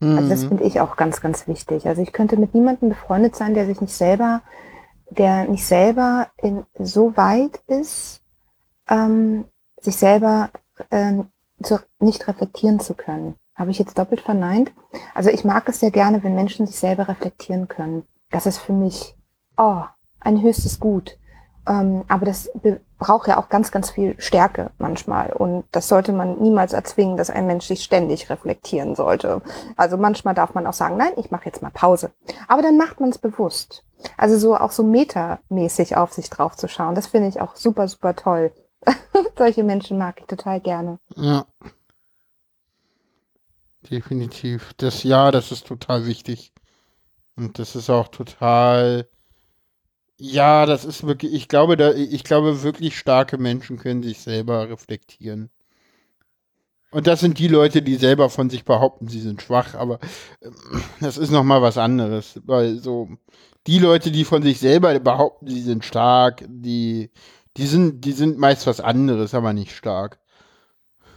Mhm. Also das mhm. finde ich auch ganz, ganz wichtig. Also ich könnte mit niemandem befreundet sein, der sich nicht selber, der nicht selber in, so weit ist, ähm, sich selber äh, zu, nicht reflektieren zu können. Habe ich jetzt doppelt verneint? Also ich mag es sehr gerne, wenn Menschen sich selber reflektieren können. Das ist für mich oh, ein höchstes Gut. Ähm, aber das braucht ja auch ganz, ganz viel Stärke manchmal. Und das sollte man niemals erzwingen, dass ein Mensch sich ständig reflektieren sollte. Also manchmal darf man auch sagen, nein, ich mache jetzt mal Pause. Aber dann macht man es bewusst. Also so auch so metamäßig auf sich drauf zu schauen, das finde ich auch super, super toll. Solche Menschen mag ich total gerne. Ja. Definitiv. Das ja, das ist total wichtig. Und das ist auch total. Ja, das ist wirklich, ich glaube, da, ich glaube, wirklich starke Menschen können sich selber reflektieren. Und das sind die Leute, die selber von sich behaupten, sie sind schwach, aber äh, das ist nochmal was anderes. Weil so, die Leute, die von sich selber behaupten, sie sind stark, die, die sind, die sind meist was anderes, aber nicht stark.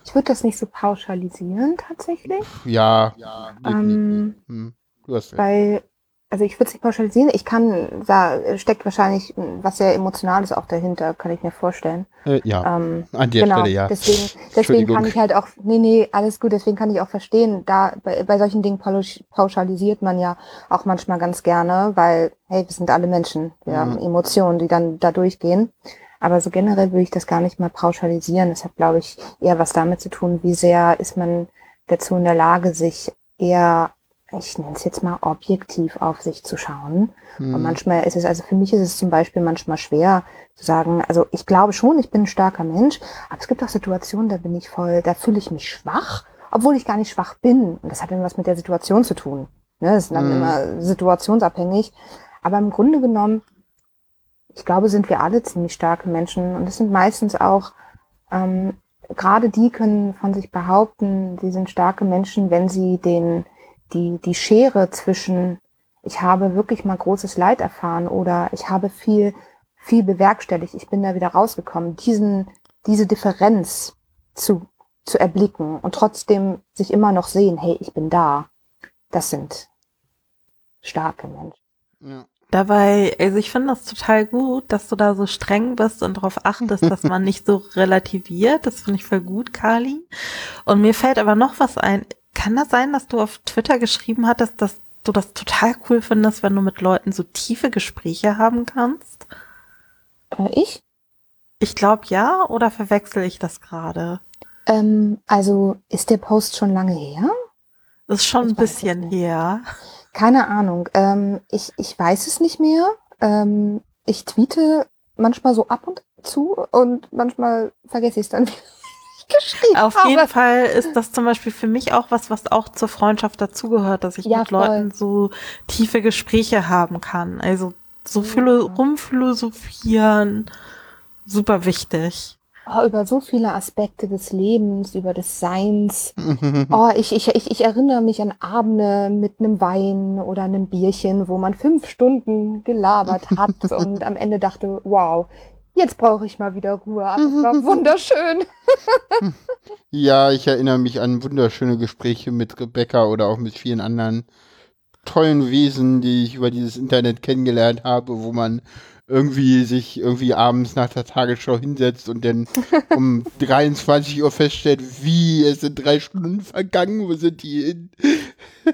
Ich würde das nicht so pauschalisieren tatsächlich. Ja, ja ähm, hm, du hast recht. Weil also ich würde es nicht pauschalisieren. Ich kann, da steckt wahrscheinlich was sehr Emotionales auch dahinter, kann ich mir vorstellen. Äh, ja, ähm, an der genau, Stelle ja. Deswegen, deswegen kann ich halt auch, nee, nee, alles gut, deswegen kann ich auch verstehen, da bei, bei solchen Dingen pauschalisiert man ja auch manchmal ganz gerne, weil, hey, wir sind alle Menschen, wir mhm. haben Emotionen, die dann da durchgehen. Aber so generell würde ich das gar nicht mal pauschalisieren. Das hat, glaube ich, eher was damit zu tun, wie sehr ist man dazu in der Lage, sich eher ich nenne es jetzt mal objektiv auf sich zu schauen. Mhm. Und manchmal ist es, also für mich ist es zum Beispiel manchmal schwer zu sagen, also ich glaube schon, ich bin ein starker Mensch, aber es gibt auch Situationen, da bin ich voll, da fühle ich mich schwach, obwohl ich gar nicht schwach bin. Und das hat dann was mit der Situation zu tun. Ne? Das ist dann mhm. immer situationsabhängig. Aber im Grunde genommen, ich glaube, sind wir alle ziemlich starke Menschen und es sind meistens auch ähm, gerade die können von sich behaupten, sie sind starke Menschen, wenn sie den die, die Schere zwischen, ich habe wirklich mal großes Leid erfahren oder ich habe viel, viel bewerkstelligt, ich bin da wieder rausgekommen, diesen, diese Differenz zu, zu erblicken und trotzdem sich immer noch sehen, hey, ich bin da. Das sind starke Menschen. Ja. Dabei, also ich finde das total gut, dass du da so streng bist und darauf achtest, dass man nicht so relativiert. Das finde ich voll gut, Kali. Und mir fällt aber noch was ein. Kann das sein, dass du auf Twitter geschrieben hattest, dass du das total cool findest, wenn du mit Leuten so tiefe Gespräche haben kannst? Äh, ich? Ich glaube ja, oder verwechsel ich das gerade? Ähm, also ist der Post schon lange her? Das ist schon ich ein bisschen her. Keine Ahnung. Ähm, ich, ich weiß es nicht mehr. Ähm, ich tweete manchmal so ab und zu und manchmal vergesse ich es dann wieder geschrieben Auf habe. jeden Fall ist das zum Beispiel für mich auch was, was auch zur Freundschaft dazugehört, dass ich ja, mit voll. Leuten so tiefe Gespräche haben kann. Also so viele rumphilosophieren, super wichtig. Oh, über so viele Aspekte des Lebens, über des Seins. Oh, ich, ich, ich, ich erinnere mich an Abende mit einem Wein oder einem Bierchen, wo man fünf Stunden gelabert hat und am Ende dachte, wow, jetzt brauche ich mal wieder Ruhe. Das war wunderschön. ja, ich erinnere mich an wunderschöne Gespräche mit Rebecca oder auch mit vielen anderen tollen Wesen, die ich über dieses Internet kennengelernt habe, wo man irgendwie sich irgendwie abends nach der Tagesschau hinsetzt und dann um 23 Uhr feststellt, wie, es sind drei Stunden vergangen, wo sind die hin?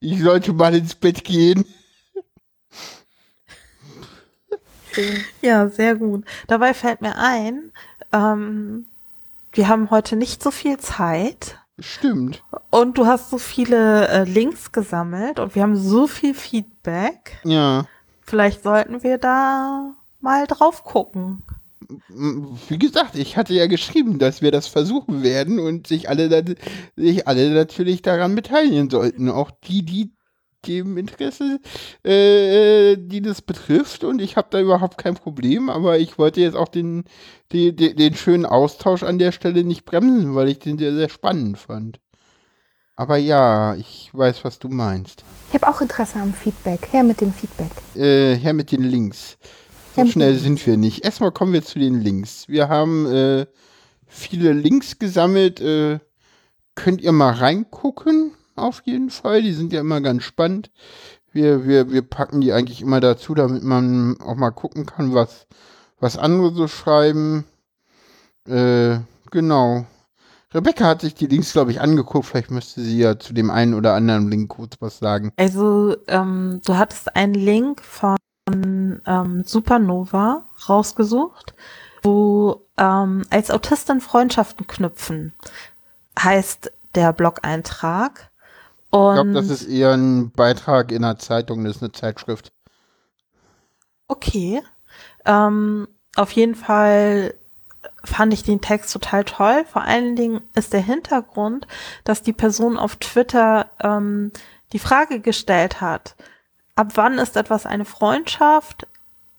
ich sollte mal ins Bett gehen. Ja, sehr gut. Dabei fällt mir ein, ähm, wir haben heute nicht so viel Zeit. Stimmt. Und du hast so viele äh, Links gesammelt und wir haben so viel Feedback. Ja. Vielleicht sollten wir da mal drauf gucken. Wie gesagt, ich hatte ja geschrieben, dass wir das versuchen werden und sich alle, sich alle natürlich daran beteiligen sollten. Auch die, die dem Interesse, äh, die das betrifft und ich habe da überhaupt kein Problem, aber ich wollte jetzt auch den, den, den, den schönen Austausch an der Stelle nicht bremsen, weil ich den sehr, sehr spannend fand. Aber ja, ich weiß, was du meinst. Ich habe auch Interesse am Feedback. Her mit dem Feedback. Äh, her mit den Links. So schnell sind wir nicht. Erstmal kommen wir zu den Links. Wir haben äh, viele Links gesammelt. Äh, könnt ihr mal reingucken? auf jeden Fall. Die sind ja immer ganz spannend. Wir, wir, wir packen die eigentlich immer dazu, damit man auch mal gucken kann, was, was andere so schreiben. Äh, genau. Rebecca hat sich die Links, glaube ich, angeguckt. Vielleicht müsste sie ja zu dem einen oder anderen Link kurz was sagen. Also, ähm, du hattest einen Link von ähm, Supernova rausgesucht, wo ähm, als Autistin Freundschaften knüpfen, heißt der Blog-Eintrag. Ich glaube, das ist eher ein Beitrag in einer Zeitung, das ist eine Zeitschrift. Okay. Ähm, auf jeden Fall fand ich den Text total toll. Vor allen Dingen ist der Hintergrund, dass die Person auf Twitter ähm, die Frage gestellt hat, ab wann ist etwas eine Freundschaft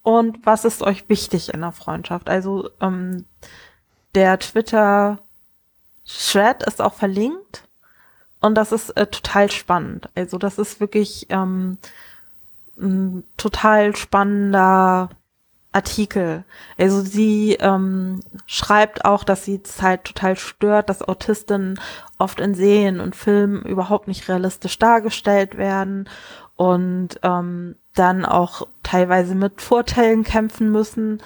und was ist euch wichtig in der Freundschaft? Also ähm, der Twitter-Thread ist auch verlinkt und das ist äh, total spannend. Also das ist wirklich ähm, ein total spannender Artikel. Also sie ähm, schreibt auch, dass sie es halt total stört, dass Autisten oft in Serien und Filmen überhaupt nicht realistisch dargestellt werden und ähm, dann auch teilweise mit Vorteilen kämpfen müssen,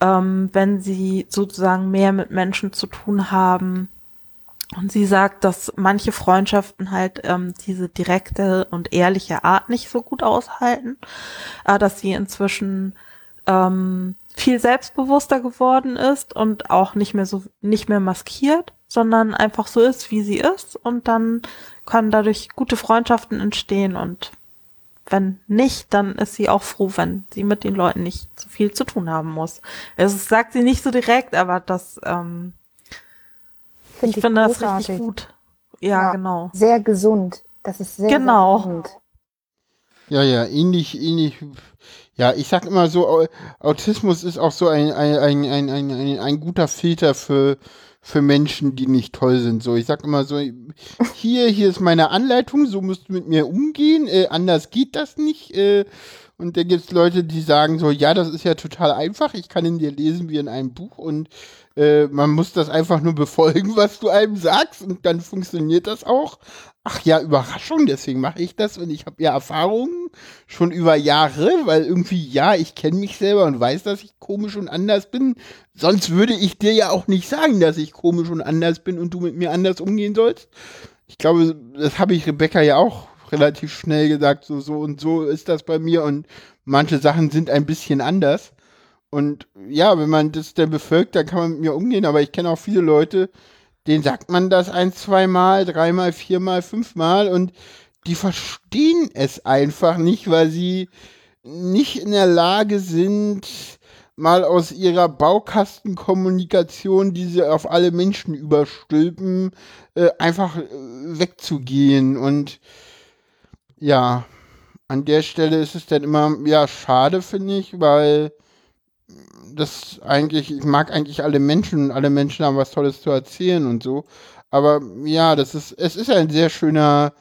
ähm, wenn sie sozusagen mehr mit Menschen zu tun haben. Und sie sagt, dass manche Freundschaften halt ähm, diese direkte und ehrliche Art nicht so gut aushalten, äh, dass sie inzwischen ähm, viel selbstbewusster geworden ist und auch nicht mehr so nicht mehr maskiert, sondern einfach so ist, wie sie ist und dann können dadurch gute Freundschaften entstehen und wenn nicht, dann ist sie auch froh, wenn sie mit den Leuten nicht so viel zu tun haben muss. Also das sagt sie nicht so direkt, aber das ähm, Find ich finde das richtig gut. Ja, Ja. genau. Sehr gesund. Das ist sehr, Genau. sehr gesund. Ja, ja, ähnlich, ähnlich. Ja, ich sag immer so, Au- Autismus ist auch so ein, ein, ein, ein, ein, ein, guter Filter für, für Menschen, die nicht toll sind. So, ich sag immer so, hier, hier ist meine Anleitung, so musst du mit mir umgehen, äh, anders geht das nicht. Äh, und da gibt's Leute, die sagen so, ja, das ist ja total einfach, ich kann in dir lesen wie in einem Buch und äh, man muss das einfach nur befolgen, was du einem sagst und dann funktioniert das auch. Ach ja, Überraschung, deswegen mache ich das und ich habe ja Erfahrungen schon über Jahre, weil irgendwie, ja, ich kenne mich selber und weiß, dass ich komisch und anders bin. Sonst würde ich dir ja auch nicht sagen, dass ich komisch und anders bin und du mit mir anders umgehen sollst. Ich glaube, das habe ich Rebecca ja auch relativ schnell gesagt, so, so und so ist das bei mir und manche Sachen sind ein bisschen anders. Und ja, wenn man das dann befolgt, dann kann man mit mir umgehen, aber ich kenne auch viele Leute, denen sagt man das ein, zweimal, dreimal, viermal, fünfmal und die verstehen es einfach nicht, weil sie nicht in der Lage sind, mal aus ihrer Baukastenkommunikation, die sie auf alle Menschen überstülpen, äh, einfach äh, wegzugehen. Und ja, an der Stelle ist es dann immer, ja, schade, finde ich, weil das eigentlich, ich mag eigentlich alle Menschen alle Menschen haben was Tolles zu erzählen und so. Aber ja, das ist, es ist ein sehr schöner,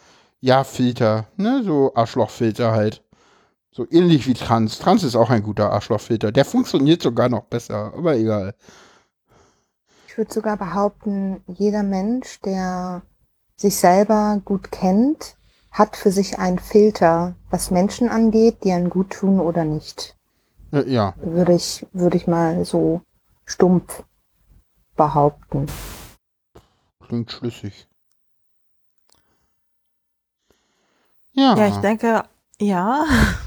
ja, Filter, ne, so Arschlochfilter halt. So ähnlich wie Trans. Trans ist auch ein guter Arschlochfilter. Der funktioniert sogar noch besser, aber egal. Ich würde sogar behaupten, jeder Mensch, der sich selber gut kennt, hat für sich einen Filter, was Menschen angeht, die einen gut tun oder nicht. Äh, ja, Würde ich, würde ich mal so stumpf behaupten. klingt schlüssig. Ja, Ja, ich denke, ja.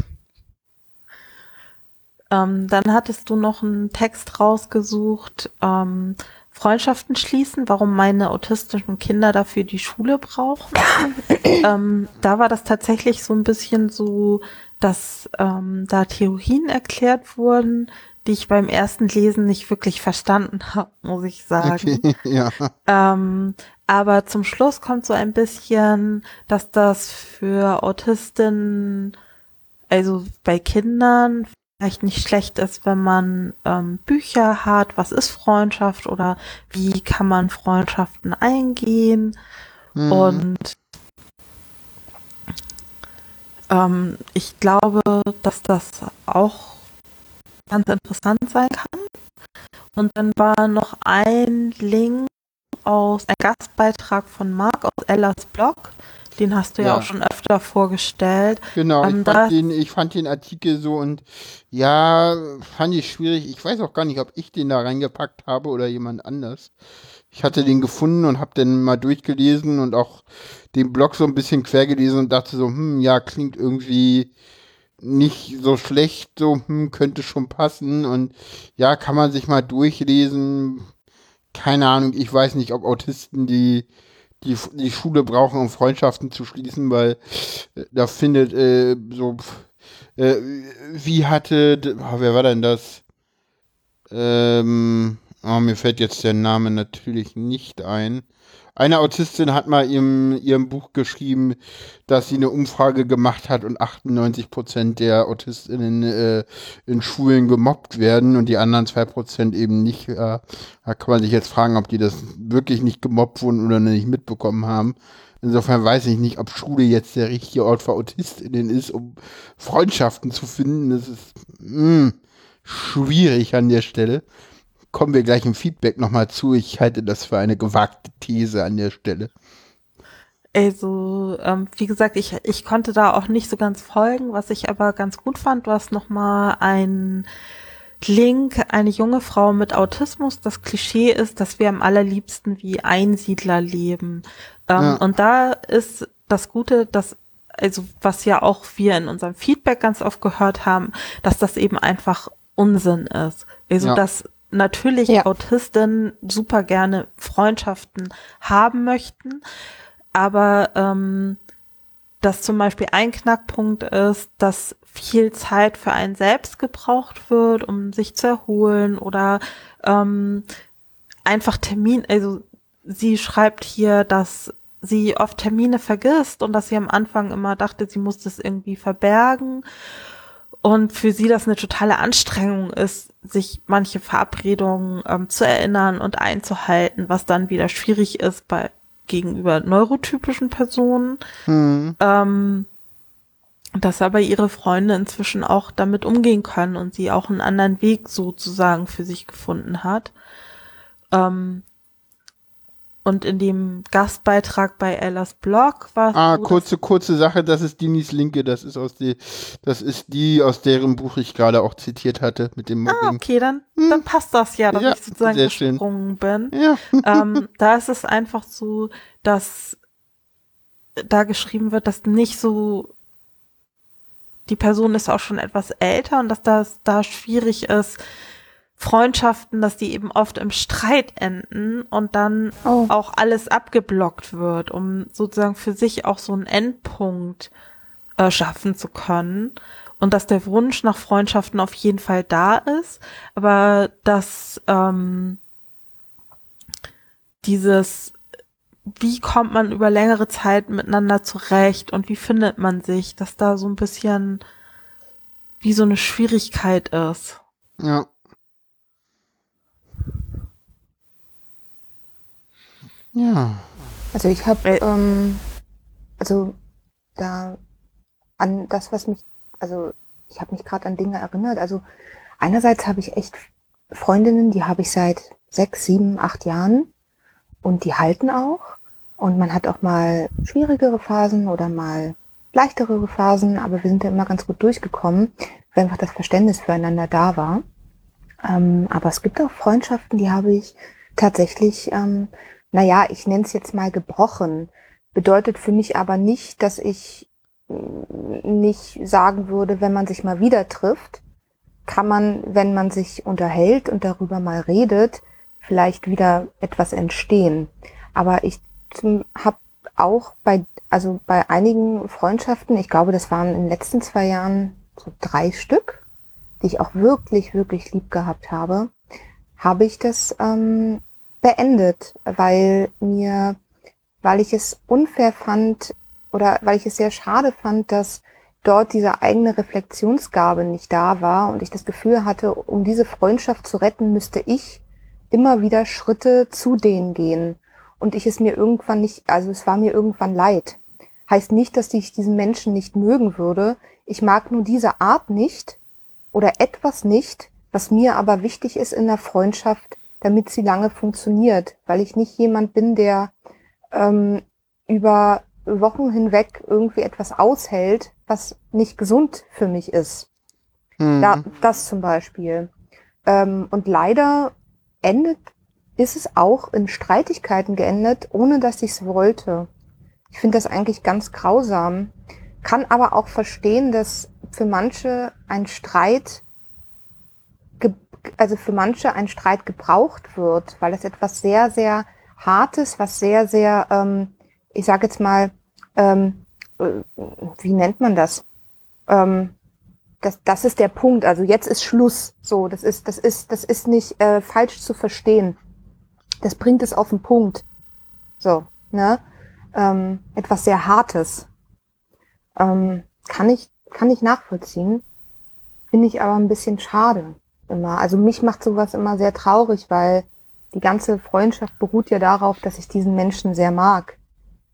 ähm, dann hattest du noch einen Text rausgesucht, ähm, Freundschaften schließen, warum meine autistischen Kinder dafür die Schule brauchen. ähm, da war das tatsächlich so ein bisschen so, dass ähm, da Theorien erklärt wurden, die ich beim ersten Lesen nicht wirklich verstanden habe, muss ich sagen. okay, ja. Ähm, aber zum Schluss kommt so ein bisschen, dass das für Autisten, also bei Kindern, vielleicht nicht schlecht ist, wenn man ähm, Bücher hat, was ist Freundschaft oder wie kann man Freundschaften eingehen. Mhm. Und ähm, ich glaube, dass das auch ganz interessant sein kann. Und dann war noch ein Link aus einem Gastbeitrag von Marc aus Ellas Blog. Den hast du ja, Ja. auch schon öfter vorgestellt. Genau, Ähm, ich, fand den, ich fand den Artikel so und ja, fand ich schwierig. Ich weiß auch gar nicht, ob ich den da reingepackt habe oder jemand anders. Ich hatte den gefunden und habe den mal durchgelesen und auch den Blog so ein bisschen quer gelesen und dachte so, hm, ja, klingt irgendwie nicht so schlecht, so hm, könnte schon passen und ja, kann man sich mal durchlesen. Keine Ahnung, ich weiß nicht, ob Autisten die die, die Schule brauchen, um Freundschaften zu schließen, weil äh, da findet äh, so äh, wie hatte, oh, wer war denn das? Ähm, oh, mir fällt jetzt der Name natürlich nicht ein. Eine Autistin hat mal in ihrem Buch geschrieben, dass sie eine Umfrage gemacht hat und 98 Prozent der Autistinnen äh, in Schulen gemobbt werden und die anderen zwei Prozent eben nicht. Äh, da kann man sich jetzt fragen, ob die das wirklich nicht gemobbt wurden oder nicht mitbekommen haben. Insofern weiß ich nicht, ob Schule jetzt der richtige Ort für AutistInnen ist, um Freundschaften zu finden. Das ist mh, hm, schwierig an der Stelle kommen wir gleich im Feedback nochmal zu. Ich halte das für eine gewagte These an der Stelle. Also, ähm, wie gesagt, ich, ich konnte da auch nicht so ganz folgen. Was ich aber ganz gut fand, war es nochmal ein Link, eine junge Frau mit Autismus. Das Klischee ist, dass wir am allerliebsten wie Einsiedler leben. Ähm, ja. Und da ist das Gute, dass also was ja auch wir in unserem Feedback ganz oft gehört haben, dass das eben einfach Unsinn ist. Also ja. dass natürlich ja. Autisten super gerne Freundschaften haben möchten, aber ähm, dass zum Beispiel ein Knackpunkt ist, dass viel Zeit für einen selbst gebraucht wird, um sich zu erholen oder ähm, einfach Termin, also sie schreibt hier, dass sie oft Termine vergisst und dass sie am Anfang immer dachte, sie muss das irgendwie verbergen und für sie das eine totale Anstrengung ist, sich manche Verabredungen ähm, zu erinnern und einzuhalten, was dann wieder schwierig ist bei gegenüber neurotypischen Personen. Mhm. Ähm, dass aber ihre Freunde inzwischen auch damit umgehen können und sie auch einen anderen Weg sozusagen für sich gefunden hat. Ähm, und in dem Gastbeitrag bei Ellas Blog war Ah, so, kurze, kurze Sache, das ist Dinis Linke, das ist aus die, das ist die, aus deren Buch ich gerade auch zitiert hatte mit dem ah, Mobbing. Ah, okay, dann, hm. dann passt das ja, dass ja, ich sozusagen gesprungen schön. bin. Ja. ähm, da ist es einfach so, dass da geschrieben wird, dass nicht so die Person ist auch schon etwas älter und dass das da schwierig ist, Freundschaften, dass die eben oft im Streit enden und dann oh. auch alles abgeblockt wird, um sozusagen für sich auch so einen Endpunkt äh, schaffen zu können. Und dass der Wunsch nach Freundschaften auf jeden Fall da ist, aber dass ähm, dieses, wie kommt man über längere Zeit miteinander zurecht und wie findet man sich, dass da so ein bisschen wie so eine Schwierigkeit ist. Ja. Ja. Also ich habe, äh. ähm, also da an das, was mich, also ich habe mich gerade an Dinge erinnert. Also einerseits habe ich echt Freundinnen, die habe ich seit sechs, sieben, acht Jahren und die halten auch. Und man hat auch mal schwierigere Phasen oder mal leichtere Phasen, aber wir sind da immer ganz gut durchgekommen, weil einfach das Verständnis füreinander da war. Ähm, aber es gibt auch Freundschaften, die habe ich tatsächlich ähm, naja, ich nenne es jetzt mal gebrochen, bedeutet für mich aber nicht, dass ich mm, nicht sagen würde, wenn man sich mal wieder trifft, kann man, wenn man sich unterhält und darüber mal redet, vielleicht wieder etwas entstehen. Aber ich habe auch bei, also bei einigen Freundschaften, ich glaube, das waren in den letzten zwei Jahren so drei Stück, die ich auch wirklich, wirklich lieb gehabt habe, habe ich das ähm, beendet, weil mir, weil ich es unfair fand oder weil ich es sehr schade fand, dass dort diese eigene Reflexionsgabe nicht da war und ich das Gefühl hatte, um diese Freundschaft zu retten, müsste ich immer wieder Schritte zu denen gehen. Und ich es mir irgendwann nicht, also es war mir irgendwann leid. Heißt nicht, dass ich diesen Menschen nicht mögen würde. Ich mag nur diese Art nicht oder etwas nicht, was mir aber wichtig ist in der Freundschaft, damit sie lange funktioniert, weil ich nicht jemand bin, der ähm, über Wochen hinweg irgendwie etwas aushält, was nicht gesund für mich ist. Mhm. Da, das zum Beispiel. Ähm, und leider endet, ist es auch in Streitigkeiten geendet, ohne dass ich es wollte. Ich finde das eigentlich ganz grausam, kann aber auch verstehen, dass für manche ein Streit, also für manche ein Streit gebraucht wird, weil es etwas sehr, sehr Hartes, was sehr, sehr, ähm, ich sage jetzt mal, ähm, äh, wie nennt man das? Ähm, das, das ist der Punkt. Also jetzt ist Schluss. So, das ist, das ist, das ist nicht äh, falsch zu verstehen. Das bringt es auf den Punkt. So, ne? Ähm, etwas sehr Hartes. Ähm, kann ich, kann ich nachvollziehen. Finde ich aber ein bisschen schade immer. Also mich macht sowas immer sehr traurig, weil die ganze Freundschaft beruht ja darauf, dass ich diesen Menschen sehr mag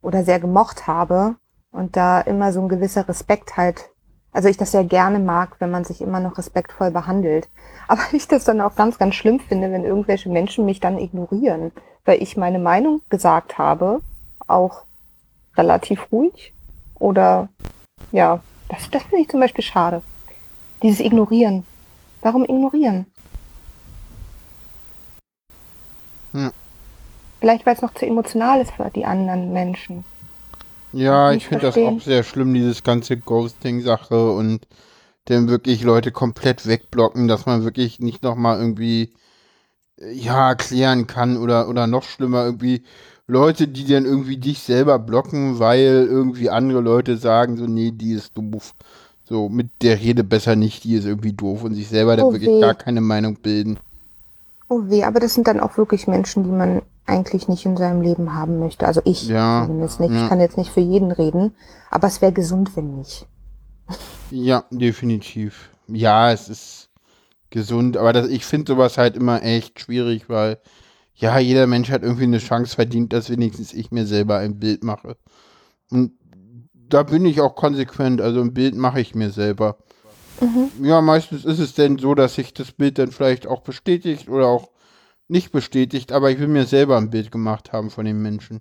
oder sehr gemocht habe und da immer so ein gewisser Respekt halt, also ich das sehr gerne mag, wenn man sich immer noch respektvoll behandelt. Aber ich das dann auch ganz, ganz schlimm finde, wenn irgendwelche Menschen mich dann ignorieren, weil ich meine Meinung gesagt habe, auch relativ ruhig oder ja, das, das finde ich zum Beispiel schade. Dieses Ignorieren. Warum ignorieren? Hm. Vielleicht, weil es noch zu emotional ist für die anderen Menschen. Ja, ich finde das auch sehr schlimm, dieses ganze Ghosting-Sache und dann wirklich Leute komplett wegblocken, dass man wirklich nicht nochmal irgendwie, ja, klären kann oder, oder noch schlimmer irgendwie Leute, die dann irgendwie dich selber blocken, weil irgendwie andere Leute sagen so, nee, die ist doof. So, mit der Rede besser nicht, die ist irgendwie doof und sich selber oh da wirklich weh. gar keine Meinung bilden. Oh weh, aber das sind dann auch wirklich Menschen, die man eigentlich nicht in seinem Leben haben möchte. Also ich ja, zumindest nicht. Ja. Ich kann jetzt nicht für jeden reden, aber es wäre gesund, wenn nicht. Ja, definitiv. Ja, es ist gesund, aber das, ich finde sowas halt immer echt schwierig, weil ja, jeder Mensch hat irgendwie eine Chance verdient, dass wenigstens ich mir selber ein Bild mache. Und da bin ich auch konsequent, also ein Bild mache ich mir selber. Mhm. Ja, meistens ist es denn so, dass sich das Bild dann vielleicht auch bestätigt oder auch nicht bestätigt, aber ich will mir selber ein Bild gemacht haben von dem Menschen.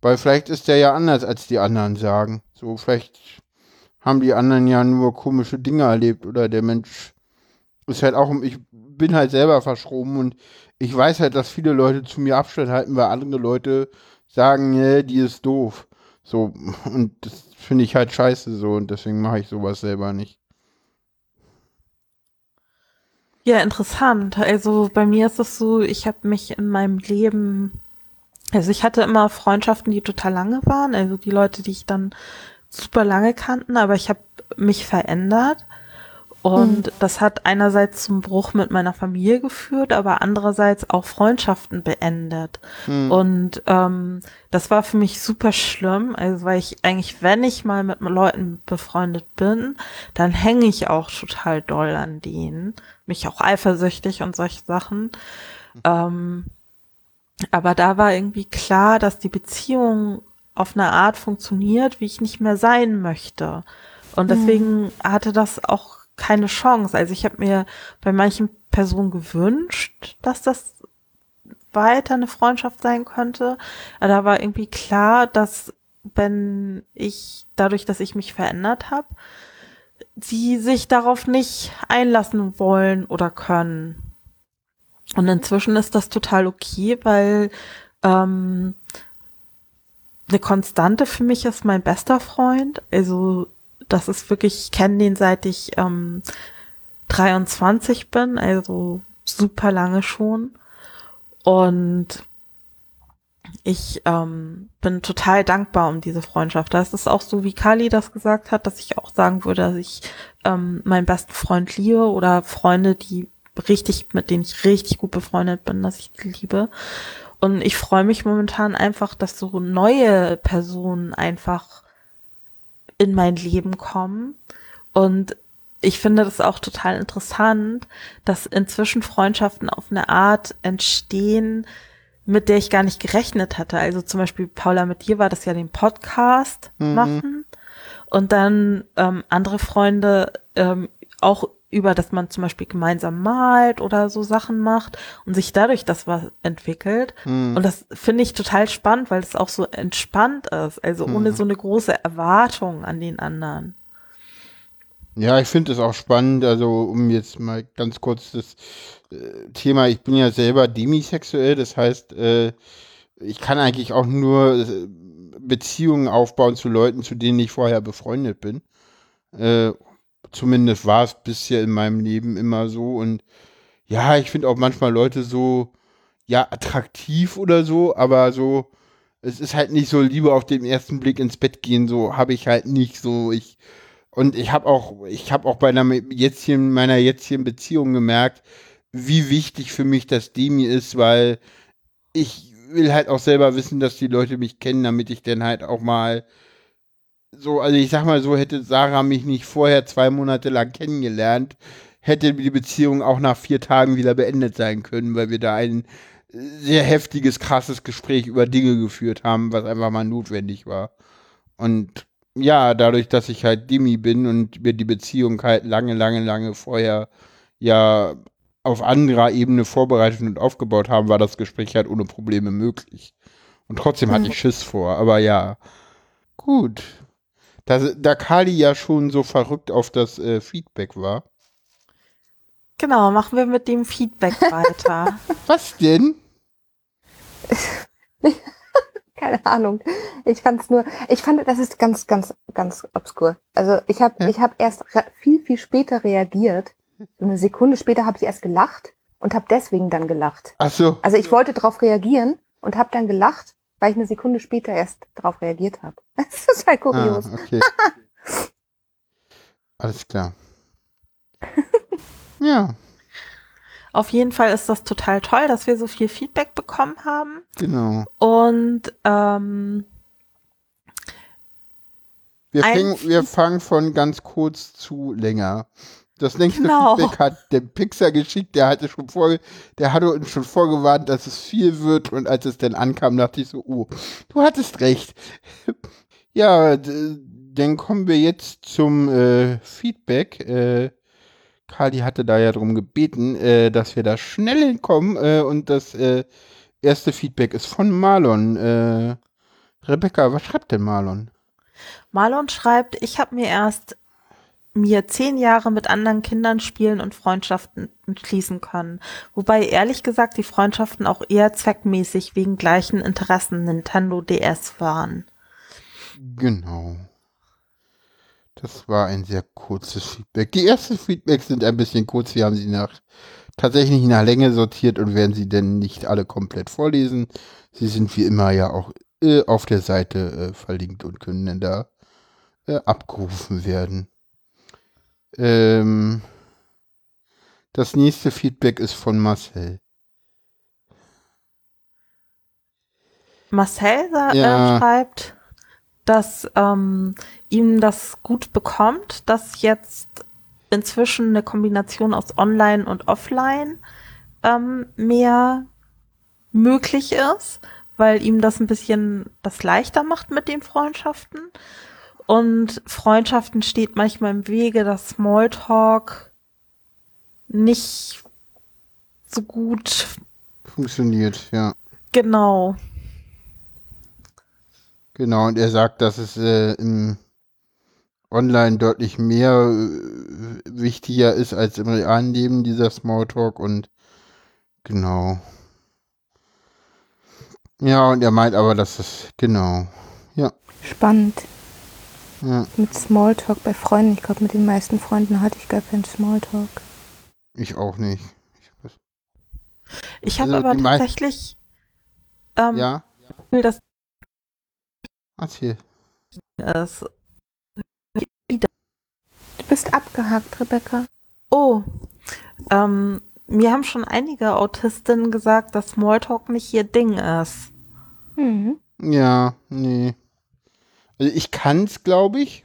Weil vielleicht ist der ja anders, als die anderen sagen. So, vielleicht haben die anderen ja nur komische Dinge erlebt oder der Mensch ist halt auch, ich bin halt selber verschroben und ich weiß halt, dass viele Leute zu mir Abstand halten, weil andere Leute sagen, nee, die ist doof. So, und das finde ich halt scheiße so und deswegen mache ich sowas selber nicht. Ja, interessant. Also bei mir ist es so, ich habe mich in meinem Leben, also ich hatte immer Freundschaften, die total lange waren, also die Leute, die ich dann super lange kannten, aber ich habe mich verändert und mhm. das hat einerseits zum Bruch mit meiner Familie geführt, aber andererseits auch Freundschaften beendet. Mhm. Und ähm, das war für mich super schlimm, also weil ich eigentlich, wenn ich mal mit Leuten befreundet bin, dann hänge ich auch total doll an denen, mich auch eifersüchtig und solche Sachen. Mhm. Ähm, aber da war irgendwie klar, dass die Beziehung auf eine Art funktioniert, wie ich nicht mehr sein möchte. Und hm. deswegen hatte das auch keine Chance. Also ich habe mir bei manchen Personen gewünscht, dass das weiter eine Freundschaft sein könnte. Aber da war irgendwie klar, dass wenn ich, dadurch, dass ich mich verändert habe, sie sich darauf nicht einlassen wollen oder können. Und inzwischen ist das total okay, weil ähm, eine Konstante für mich ist mein bester Freund. Also das ist wirklich, ich kenne den seit ich ähm, 23 bin, also super lange schon. Und ich ähm, bin total dankbar um diese Freundschaft. Das ist auch so, wie Kali das gesagt hat, dass ich auch sagen würde, dass ich ähm, meinen besten Freund liebe oder Freunde, die richtig, mit denen ich richtig gut befreundet bin, dass ich die liebe. Und ich freue mich momentan einfach, dass so neue Personen einfach in mein Leben kommen. Und ich finde das auch total interessant, dass inzwischen Freundschaften auf eine Art entstehen, mit der ich gar nicht gerechnet hatte. Also zum Beispiel, Paula, mit dir war das ja den Podcast mhm. machen und dann ähm, andere Freunde ähm, auch über, dass man zum Beispiel gemeinsam malt oder so Sachen macht und sich dadurch das was entwickelt. Mhm. Und das finde ich total spannend, weil es auch so entspannt ist, also mhm. ohne so eine große Erwartung an den anderen. Ja, ich finde es auch spannend, also um jetzt mal ganz kurz das äh, Thema, ich bin ja selber demisexuell, das heißt, äh, ich kann eigentlich auch nur äh, Beziehungen aufbauen zu Leuten, zu denen ich vorher befreundet bin. Äh, zumindest war es bisher in meinem Leben immer so. Und ja, ich finde auch manchmal Leute so, ja, attraktiv oder so, aber so, es ist halt nicht so Liebe auf den ersten Blick ins Bett gehen, so habe ich halt nicht so. Ich, und ich habe auch, ich habe auch bei einer jetzigen, meiner jetzigen Beziehung gemerkt, wie wichtig für mich das Demi ist, weil ich will halt auch selber wissen, dass die Leute mich kennen, damit ich dann halt auch mal so, also ich sag mal so, hätte Sarah mich nicht vorher zwei Monate lang kennengelernt, hätte die Beziehung auch nach vier Tagen wieder beendet sein können, weil wir da ein sehr heftiges, krasses Gespräch über Dinge geführt haben, was einfach mal notwendig war. Und ja, dadurch, dass ich halt Dimi bin und wir die Beziehung halt lange, lange, lange vorher ja auf anderer Ebene vorbereitet und aufgebaut haben, war das Gespräch halt ohne Probleme möglich. Und trotzdem hatte ich Schiss vor, aber ja. Gut. Da, da Kali ja schon so verrückt auf das äh, Feedback war. Genau, machen wir mit dem Feedback weiter. Was denn? Keine Ahnung. Ich fand es nur, ich fand, das ist ganz, ganz, ganz obskur. Also ich habe, ja. ich habe erst viel, viel später reagiert. Eine Sekunde später habe ich erst gelacht und habe deswegen dann gelacht. Ach so. Also ich wollte darauf reagieren und habe dann gelacht, weil ich eine Sekunde später erst darauf reagiert habe. Das ist halt kurios. Ah, okay. Alles klar. ja. Auf jeden Fall ist das total toll, dass wir so viel Feedback bekommen haben. Genau. Und ähm, wir, fäng, wir fangen von ganz kurz zu länger. Das nächste genau. Feedback hat der Pixar geschickt, der hatte schon vor, der hatte uns schon vorgewarnt, dass es viel wird und als es dann ankam, dachte ich so, oh, du hattest recht. ja, dann kommen wir jetzt zum äh, Feedback. Äh, Kali hatte da ja darum gebeten, äh, dass wir da schnell hinkommen. Äh, und das äh, erste Feedback ist von Marlon. Äh, Rebecca, was schreibt denn Marlon? Marlon schreibt, ich habe mir erst mir zehn Jahre mit anderen Kindern spielen und Freundschaften schließen können. Wobei ehrlich gesagt die Freundschaften auch eher zweckmäßig wegen gleichen Interessen Nintendo DS waren. Genau. Das war ein sehr kurzes Feedback. Die ersten Feedbacks sind ein bisschen kurz. Wir haben sie nach tatsächlich nach Länge sortiert und werden sie denn nicht alle komplett vorlesen. Sie sind wie immer ja auch äh, auf der Seite äh, verlinkt und können dann da äh, abgerufen werden. Ähm, das nächste Feedback ist von Marcel. Marcel äh, ja. schreibt, dass ähm, ihm das gut bekommt, dass jetzt inzwischen eine Kombination aus Online und Offline ähm, mehr möglich ist, weil ihm das ein bisschen das leichter macht mit den Freundschaften. Und Freundschaften steht manchmal im Wege, dass Smalltalk nicht so gut funktioniert, ja. Genau. Genau, und er sagt, dass es äh, im Online deutlich mehr äh, wichtiger ist als im realen Leben, dieser Smalltalk und genau. Ja, und er meint aber, dass es, genau, ja. Spannend. Ja. Mit Smalltalk bei Freunden. Ich glaube, mit den meisten Freunden hatte ich gar keinen Smalltalk. Ich auch nicht. Ich habe also aber tatsächlich ähm, ja. will das Erzähl. Das Du bist abgehakt, Rebecca. Oh, ähm, mir haben schon einige Autistinnen gesagt, dass Smalltalk nicht ihr Ding ist. Mhm. Ja, nee. Also ich kann's, glaube ich.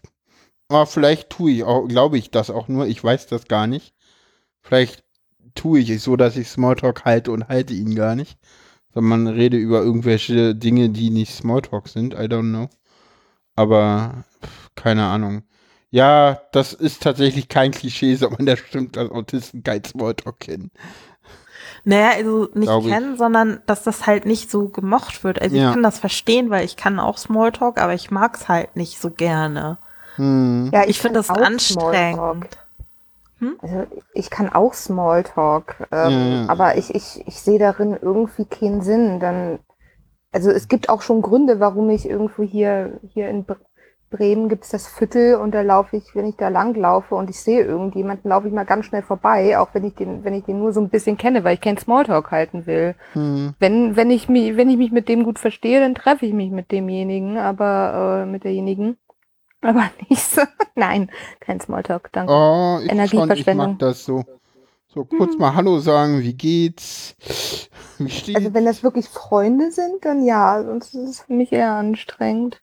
Aber vielleicht tue ich auch, glaube ich das auch nur. Ich weiß das gar nicht. Vielleicht tue ich es so, dass ich Smalltalk halte und halte ihn gar nicht. Sondern man rede über irgendwelche Dinge, die nicht Smalltalk sind. I don't know. Aber keine Ahnung. Ja, das ist tatsächlich kein Klischee, sondern das stimmt, dass Autisten kein Smalltalk kennen. Naja, also nicht Glaube kennen, ich. sondern dass das halt nicht so gemocht wird. Also ja. ich kann das verstehen, weil ich kann auch Smalltalk, aber ich mag es halt nicht so gerne. Hm. Ja, ich, ich finde das anstrengend. Hm? Also ich kann auch Smalltalk, ähm, ja, ja. aber ich, ich, ich sehe darin irgendwie keinen Sinn. Dann, also es gibt auch schon Gründe, warum ich irgendwo hier, hier in Bremen gibt es das Viertel und da laufe ich, wenn ich da lang laufe und ich sehe irgendjemanden, laufe ich mal ganz schnell vorbei, auch wenn ich den, wenn ich den nur so ein bisschen kenne, weil ich keinen Smalltalk halten will. Hm. Wenn, wenn ich mich, wenn ich mich mit dem gut verstehe, dann treffe ich mich mit demjenigen, aber äh, mit derjenigen. Aber nicht so. Nein, kein Smalltalk, danke. Oh, ich schon, ich Energieverschwendung. mag das so. So kurz mal Hallo sagen, wie geht's? Wie steht's? Also wenn das wirklich Freunde sind, dann ja, sonst ist es für mich eher anstrengend.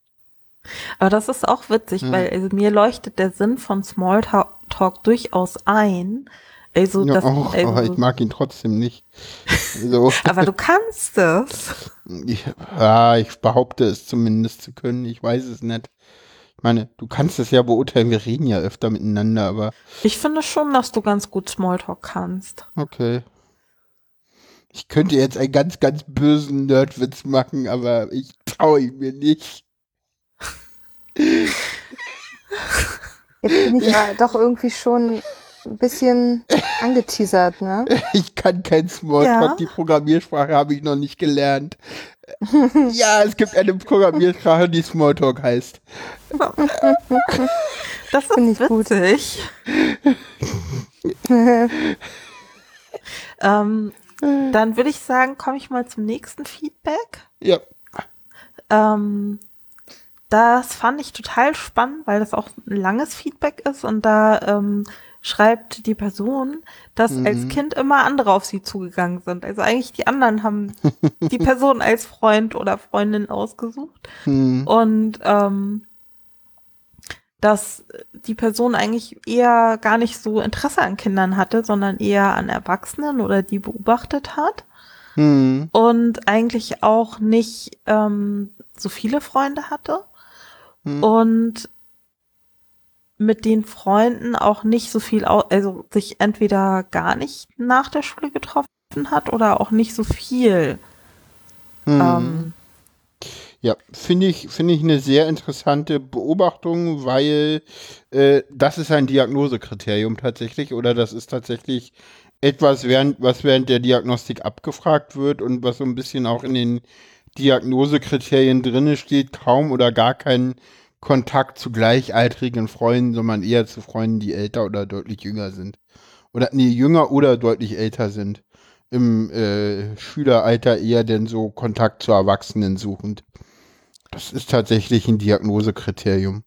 Aber das ist auch witzig, Ja. weil also mir leuchtet der Sinn von Smalltalk durchaus ein. Also, ja, das, auch, also, aber ich mag ihn trotzdem nicht. So. aber du kannst es. Ich, ja, ich behaupte es zumindest zu können. Ich weiß es nicht. Ich meine, du kannst es ja beurteilen. Wir reden ja öfter miteinander, aber Ich finde schon, dass du ganz gut Smalltalk kannst. okay. Ich könnte jetzt einen ganz, ganz bösen Nerdwitz machen, aber ich traue ihn mir nicht. Jetzt bin ich ja doch irgendwie schon ein bisschen angeteasert, ne? Ich kann kein Smalltalk. Ja. Die Programmiersprache habe ich noch nicht gelernt. ja, es gibt eine Programmiersprache, die Smalltalk heißt. Das Finde ist ich gut. witzig. Ähm, dann würde ich sagen, komme ich mal zum nächsten Feedback. Ja. Ähm, das fand ich total spannend, weil das auch ein langes Feedback ist und da ähm, schreibt die Person, dass Mhm. als Kind immer andere auf sie zugegangen sind. Also eigentlich die anderen haben die Person als Freund oder Freundin ausgesucht Hm. und ähm, dass die Person eigentlich eher gar nicht so Interesse an Kindern hatte, sondern eher an Erwachsenen oder die beobachtet hat Hm. und eigentlich auch nicht ähm, so viele Freunde hatte Hm. und mit den Freunden auch nicht so viel, also sich entweder gar nicht nach der Schule getroffen hat oder auch nicht so viel. Hm. Ähm, Ja, finde ich, finde ich eine sehr interessante Beobachtung, weil äh, das ist ein Diagnosekriterium tatsächlich oder das ist tatsächlich etwas, während, was während der Diagnostik abgefragt wird und was so ein bisschen auch in den Diagnosekriterien drinne steht, kaum oder gar kein Kontakt zu gleichaltrigen Freunden, sondern eher zu Freunden, die älter oder deutlich jünger sind. Oder nee, jünger oder deutlich älter sind. Im äh, Schüleralter eher denn so Kontakt zu Erwachsenen suchend. Das ist tatsächlich ein Diagnosekriterium.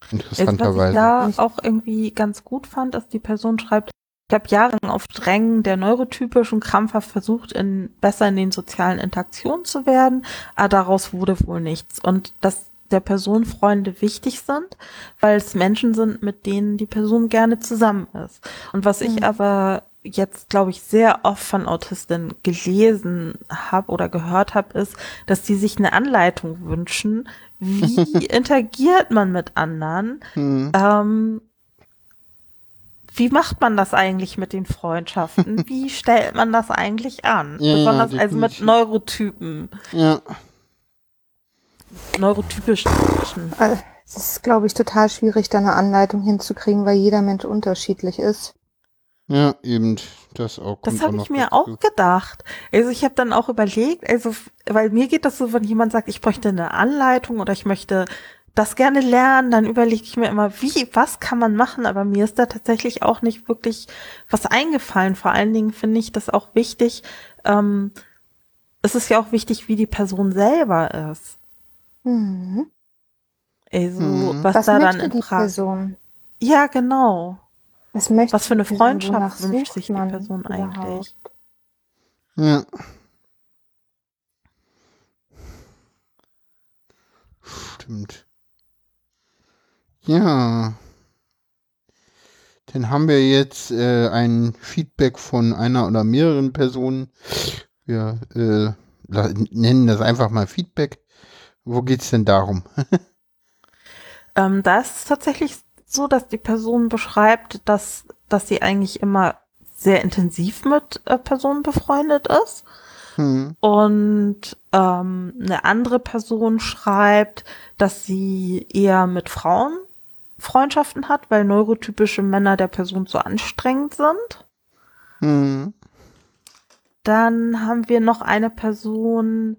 Also was ich Interessanterweise. da auch irgendwie ganz gut fand, ist die Person schreibt, habe jahrelang auf Drängen der neurotypisch und krampfhaft versucht, in, besser in den sozialen Interaktionen zu werden, aber daraus wurde wohl nichts. Und dass der Person Freunde wichtig sind, weil es Menschen sind, mit denen die Person gerne zusammen ist. Und was ich Mhm. aber jetzt, glaube ich, sehr oft von Autistinnen gelesen habe oder gehört habe, ist, dass die sich eine Anleitung wünschen, wie interagiert man mit anderen, Hm. ähm, wie macht man das eigentlich mit den Freundschaften? Wie stellt man das eigentlich an? Ja, ja, Besonders also mit. Neurotypen, Ja. neurotypischen Menschen. Also, Es ist, glaube ich, total schwierig, da eine Anleitung hinzukriegen, weil jeder Mensch unterschiedlich ist. Ja, eben. Das auch. Das habe ich mir dazu. auch gedacht. Also ich habe dann auch überlegt, also weil mir geht das so, wenn jemand sagt, ich bräuchte eine Anleitung oder ich möchte das gerne lernen, dann überlege ich mir immer, wie, was kann man machen? Aber mir ist da tatsächlich auch nicht wirklich was eingefallen. Vor allen Dingen finde ich das auch wichtig. Ähm, es ist ja auch wichtig, wie die Person selber ist. Mhm. Also Mhm. was, Was da dann in die Frage. Person? Ja, genau. Was, möchte Was für eine Person? Freundschaft Wonach wünscht sich die Person überhaupt? eigentlich? Ja. Stimmt. Ja. Dann haben wir jetzt äh, ein Feedback von einer oder mehreren Personen. Wir äh, nennen das einfach mal Feedback. Wo geht's denn darum? Ähm, da ist es tatsächlich so, dass die Person beschreibt, dass, dass sie eigentlich immer sehr intensiv mit äh, Personen befreundet ist. Hm. Und ähm, eine andere Person schreibt, dass sie eher mit Frauen Freundschaften hat, weil neurotypische Männer der Person zu anstrengend sind. Hm. Dann haben wir noch eine Person,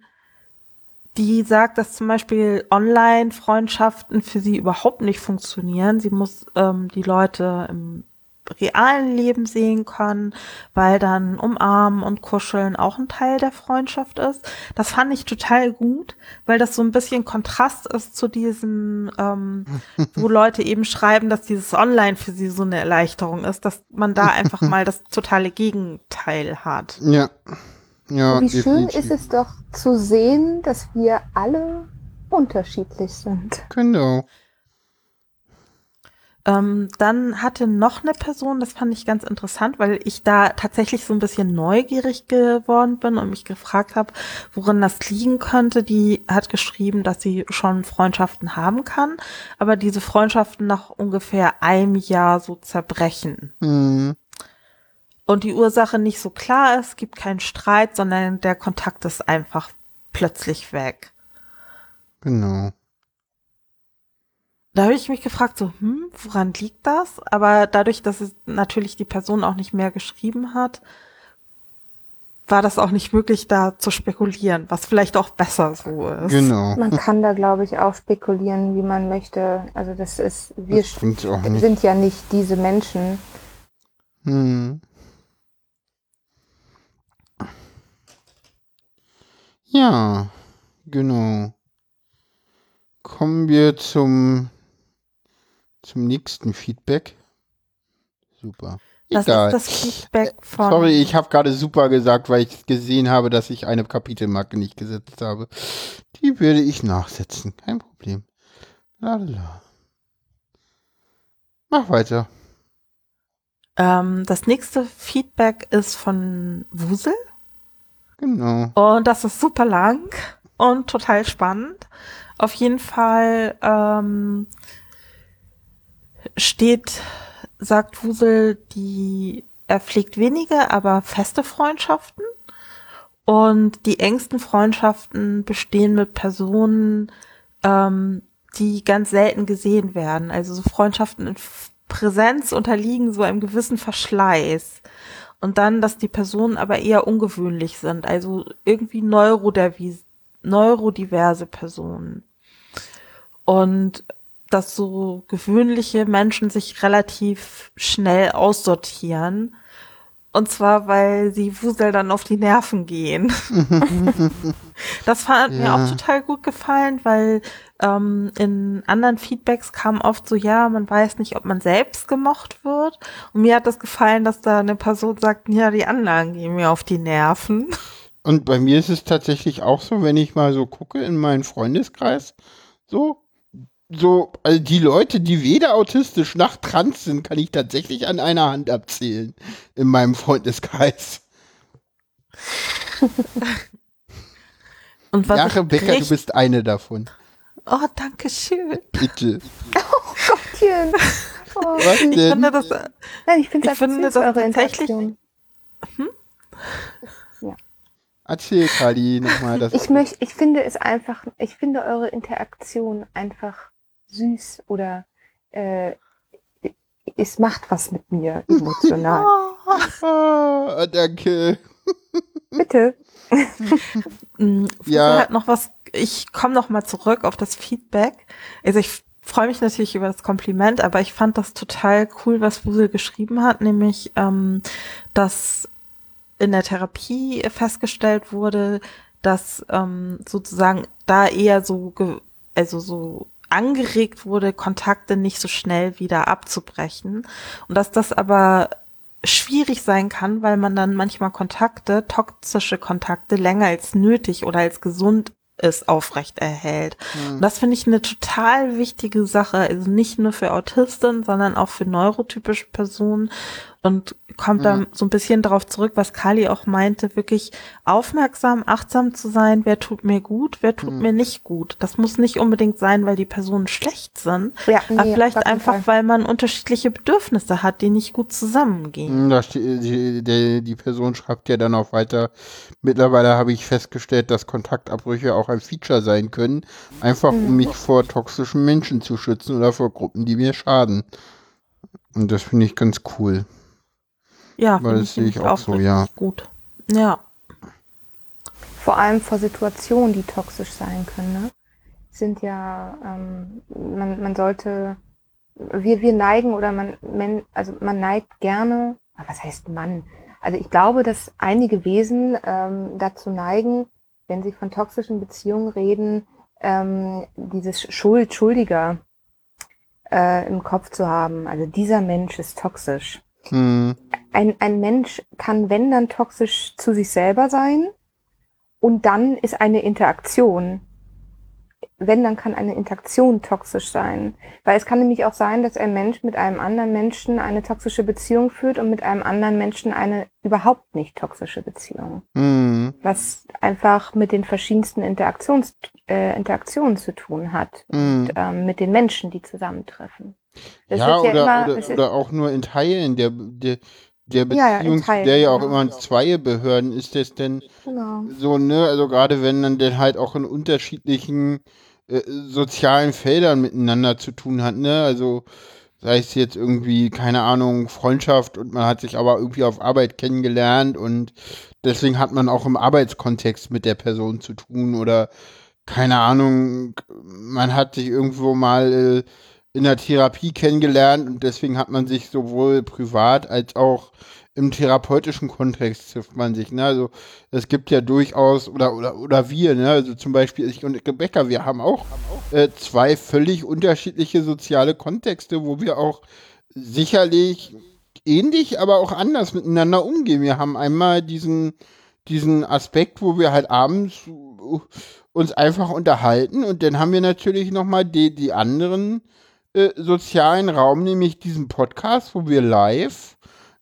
die sagt, dass zum Beispiel Online-Freundschaften für sie überhaupt nicht funktionieren. Sie muss ähm, die Leute im realen Leben sehen können, weil dann umarmen und kuscheln auch ein Teil der Freundschaft ist. Das fand ich total gut, weil das so ein bisschen Kontrast ist zu diesen, ähm, wo Leute eben schreiben, dass dieses Online für sie so eine Erleichterung ist, dass man da einfach mal das totale Gegenteil hat. Ja. Ja, Wie schön ist es doch zu sehen, dass wir alle unterschiedlich sind. Genau. Ähm, dann hatte noch eine Person, das fand ich ganz interessant, weil ich da tatsächlich so ein bisschen neugierig geworden bin und mich gefragt habe, worin das liegen könnte. Die hat geschrieben, dass sie schon Freundschaften haben kann, aber diese Freundschaften nach ungefähr einem Jahr so zerbrechen. Mhm. Und die Ursache nicht so klar ist, gibt keinen Streit, sondern der Kontakt ist einfach plötzlich weg. Genau. Da habe ich mich gefragt, so, hm, woran liegt das? Aber dadurch, dass es natürlich die Person auch nicht mehr geschrieben hat, war das auch nicht möglich, da zu spekulieren, was vielleicht auch besser so ist. Genau. Man kann da, glaube ich, auch spekulieren, wie man möchte. Also das ist, wir Das sind ja nicht diese Menschen. Hm. Ja, genau. Kommen wir zum, zum nächsten Feedback. Super. Das Egal. ist das Feedback von. Sorry, ich habe gerade super gesagt, weil ich gesehen habe, dass ich eine Kapitelmarke nicht gesetzt habe. Die werde ich nachsetzen. Kein Problem. Lalala. Mach weiter. Ähm, das nächste Feedback ist von Wusel. Genau. Und das ist super lang und total spannend. Auf jeden Fall ähm, steht, sagt Wusel, die er pflegt wenige, aber feste Freundschaften. Und die engsten Freundschaften bestehen mit Personen, ähm, die ganz selten gesehen werden. Also so Freundschaften in Präsenz unterliegen so einem gewissen Verschleiß. Und dann, dass die Personen aber eher ungewöhnlich sind, also irgendwie neurodiverse Personen. Und dass so gewöhnliche Menschen sich relativ schnell aussortieren. Und zwar, weil sie Wusel dann auf die Nerven gehen. das hat mir Ja. auch total gut gefallen, weil ähm, in anderen Feedbacks kam oft so, ja, man weiß nicht, ob man selbst gemocht wird. Und mir hat das gefallen, dass da eine Person sagt, ja, die anderen gehen mir auf die Nerven. Und bei mir ist es tatsächlich auch so, wenn ich mal so gucke in meinen Freundeskreis, so, so, also die Leute, die weder autistisch noch trans sind, kann ich tatsächlich an einer Hand abzählen in meinem Freundeskreis. Und was Ja, ich Rebecca, du bist eine davon. Oh, danke schön. Bitte. Gottchen. Oh, Was Ich denn? finde das, Nein, ich finde Ich es finde das eure tatsächlich- Interaktion. Erzähl, Kali, nochmal das. Ich möchte, ich finde es einfach, ich finde eure Interaktion einfach süß oder äh, es macht was mit mir emotional. oh, Ah, danke. Bitte. Mm, Ja. Halt noch was, ich komme noch mal zurück auf das Feedback. Also ich freue mich natürlich über das Kompliment, aber ich fand das total cool, was Wusel geschrieben hat, nämlich, ähm, dass in der Therapie festgestellt wurde, dass ähm, sozusagen da eher so, ge also so angeregt wurde, Kontakte nicht so schnell wieder abzubrechen. Und dass das aber schwierig sein kann, weil man dann manchmal Kontakte, toxische Kontakte länger als nötig oder als gesund ist, aufrecht erhält. Und das finde ich eine total wichtige Sache, also nicht nur für Autisten, sondern auch für neurotypische Personen und kommt da so ein bisschen darauf zurück, was Kali auch meinte, wirklich aufmerksam, achtsam zu sein, wer tut mir gut, wer tut mir nicht gut. Das muss nicht unbedingt sein, weil die Personen schlecht sind, Ja, nee, aber vielleicht einfach, Fall. weil man unterschiedliche Bedürfnisse hat, die nicht gut zusammengehen. Hm, Da die, die, die Person schreibt ja dann auch weiter. Mittlerweile habe ich festgestellt, dass Kontaktabbrüche auch ein Feature sein können. Einfach um mich vor toxischen Menschen zu schützen oder vor Gruppen, die mir schaden. Und das finde ich ganz cool. Ja, Weil finde das sehe ich nämlich auch so, richtig ja. Gut. Ja. vor allem vor Situationen, die toxisch sein können. Ne? Sind ja, ähm, man, man sollte, wir, wir neigen oder man, man, also man neigt gerne, was heißt Mann? Also ich glaube, dass einige Wesen ähm, dazu neigen, wenn sie von toxischen Beziehungen reden, ähm, dieses Schuld, Schuldiger äh, im Kopf zu haben. Also dieser Mensch ist toxisch. Hm. Ein, ein Mensch kann, wenn dann toxisch zu sich selber sein und dann ist eine Interaktion wenn, dann kann eine Interaktion toxisch sein. Weil es kann nämlich auch sein, dass ein Mensch mit einem anderen Menschen eine toxische Beziehung führt und mit einem anderen Menschen eine überhaupt nicht toxische Beziehung. Mhm. Was einfach mit den verschiedensten Interaktions, äh, Interaktionen zu tun hat. Mhm. Und, ähm, mit den Menschen, die zusammentreffen. Das Ja, oder, immer- oder, oder auch nur in Teilen der, der, der Ja, ja, in Beziehung, zu Teilen, der ja auch genau. immer zwei Behörden ist das denn Genau. so, ne, also gerade wenn dann denn halt auch in unterschiedlichen äh, sozialen Feldern miteinander zu tun hat, ne, also sei es jetzt irgendwie, keine Ahnung, Freundschaft und man hat sich aber irgendwie auf Arbeit kennengelernt und deswegen hat man auch im Arbeitskontext mit der Person zu tun oder keine Ahnung, man hat sich irgendwo mal äh, in der Therapie kennengelernt und deswegen hat man sich sowohl privat als auch im therapeutischen Kontext trifft man sich. Ne? Also es gibt ja durchaus, oder, oder, oder wir, ne? also zum Beispiel ich und Rebecca, wir haben auch äh, zwei völlig unterschiedliche soziale Kontexte, wo wir auch sicherlich ähnlich, aber auch anders miteinander umgehen. Wir haben einmal diesen, diesen Aspekt, wo wir halt abends uh, uns einfach unterhalten und dann haben wir natürlich nochmal die, die anderen äh, sozialen Raum, nämlich diesen Podcast, wo wir live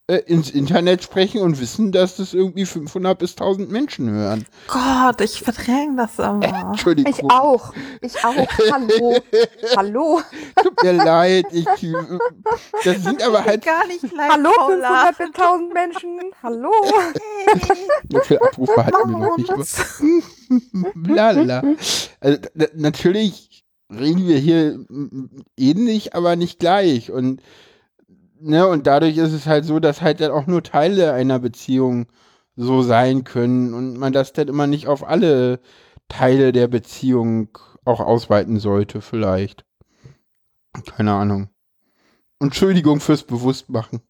äh, ins Internet sprechen und wissen, dass das irgendwie 500 bis 1000 Menschen hören. Gott, ich verdränge das immer. Entschuldigung. Ich auch. Ich auch. Hallo. Hallo. Tut mir leid. Ich, äh, das sind aber halt Gar nicht leid, Hallo, Paula. 500 bis 1000 Menschen. Hallo. so viele Abrufe hatten wir noch nicht. Lala. Also natürlich reden wir hier ähnlich, aber nicht gleich. Und, ne, und dadurch ist es halt so, dass halt dann auch nur Teile einer Beziehung so sein können und man das dann immer nicht auf alle Teile der Beziehung auch ausweiten sollte, vielleicht. Keine Ahnung. Entschuldigung fürs Bewusstmachen.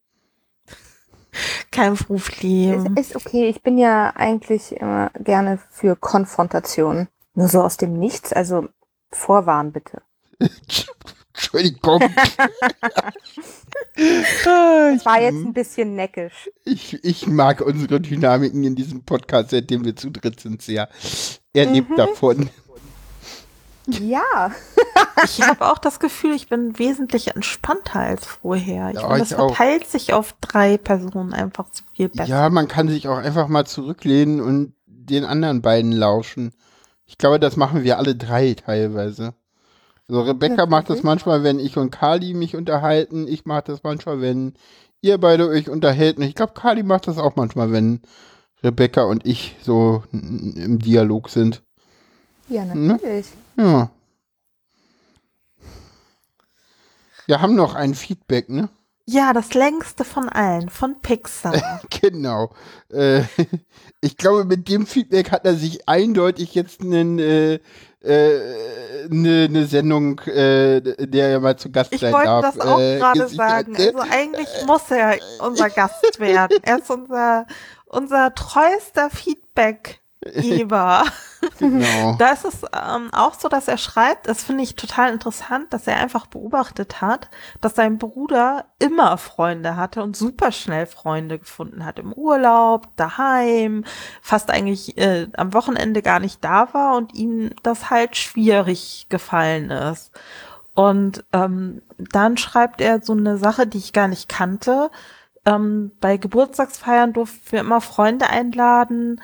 Kein Ist, Problem. ist okay. Ich bin ja eigentlich immer gerne für Konfrontation. Nur so aus dem Nichts. Also vorwarnen bitte. Entschuldigung. Das war jetzt ich- ein bisschen neckisch. Ich, ich mag unsere Dynamiken in diesem Podcast, seitdem wir zu dritt sind, sehr. Er lebt Mhm. davon. Ja. Ich habe auch das Gefühl, ich bin wesentlich entspannter als vorher. Ich Ja, finde, das ich auch. verteilt sich auf drei Personen einfach so viel besser. Ja, man kann sich auch einfach mal zurücklehnen und den anderen beiden lauschen. Ich glaube, das machen wir alle drei teilweise. So, Rebecca Ja, macht das manchmal, wenn ich und Kali mich unterhalten. Ich mache das manchmal, wenn ihr beide euch unterhält. Und ich glaube, Kali macht das auch manchmal, wenn Rebecca und ich so im Dialog sind. Ja, Ne? natürlich. Ja. Wir haben noch ein Feedback, ne? Ja, das längste von allen, von Pixar. Genau. Äh, ich glaube, mit dem Feedback hat er sich eindeutig jetzt einen, äh, äh, eine, eine Sendung, äh, der er mal zu Gast Ich sein wollte darf. das auch äh, gerade sagen. ne? Also eigentlich muss er unser Gast werden. Er ist unser, unser treuester Feedbackgeber. Genau. Da ist es ähm, auch so, dass er schreibt, das finde ich total interessant, dass er einfach beobachtet hat, dass sein Bruder immer Freunde hatte und super schnell Freunde gefunden hat. Im Urlaub, daheim, fast eigentlich äh, am Wochenende gar nicht da war und ihm das halt schwierig gefallen ist. Und ähm, dann schreibt er so eine Sache, die ich gar nicht kannte. Ähm, bei Geburtstagsfeiern durften wir immer Freunde einladen,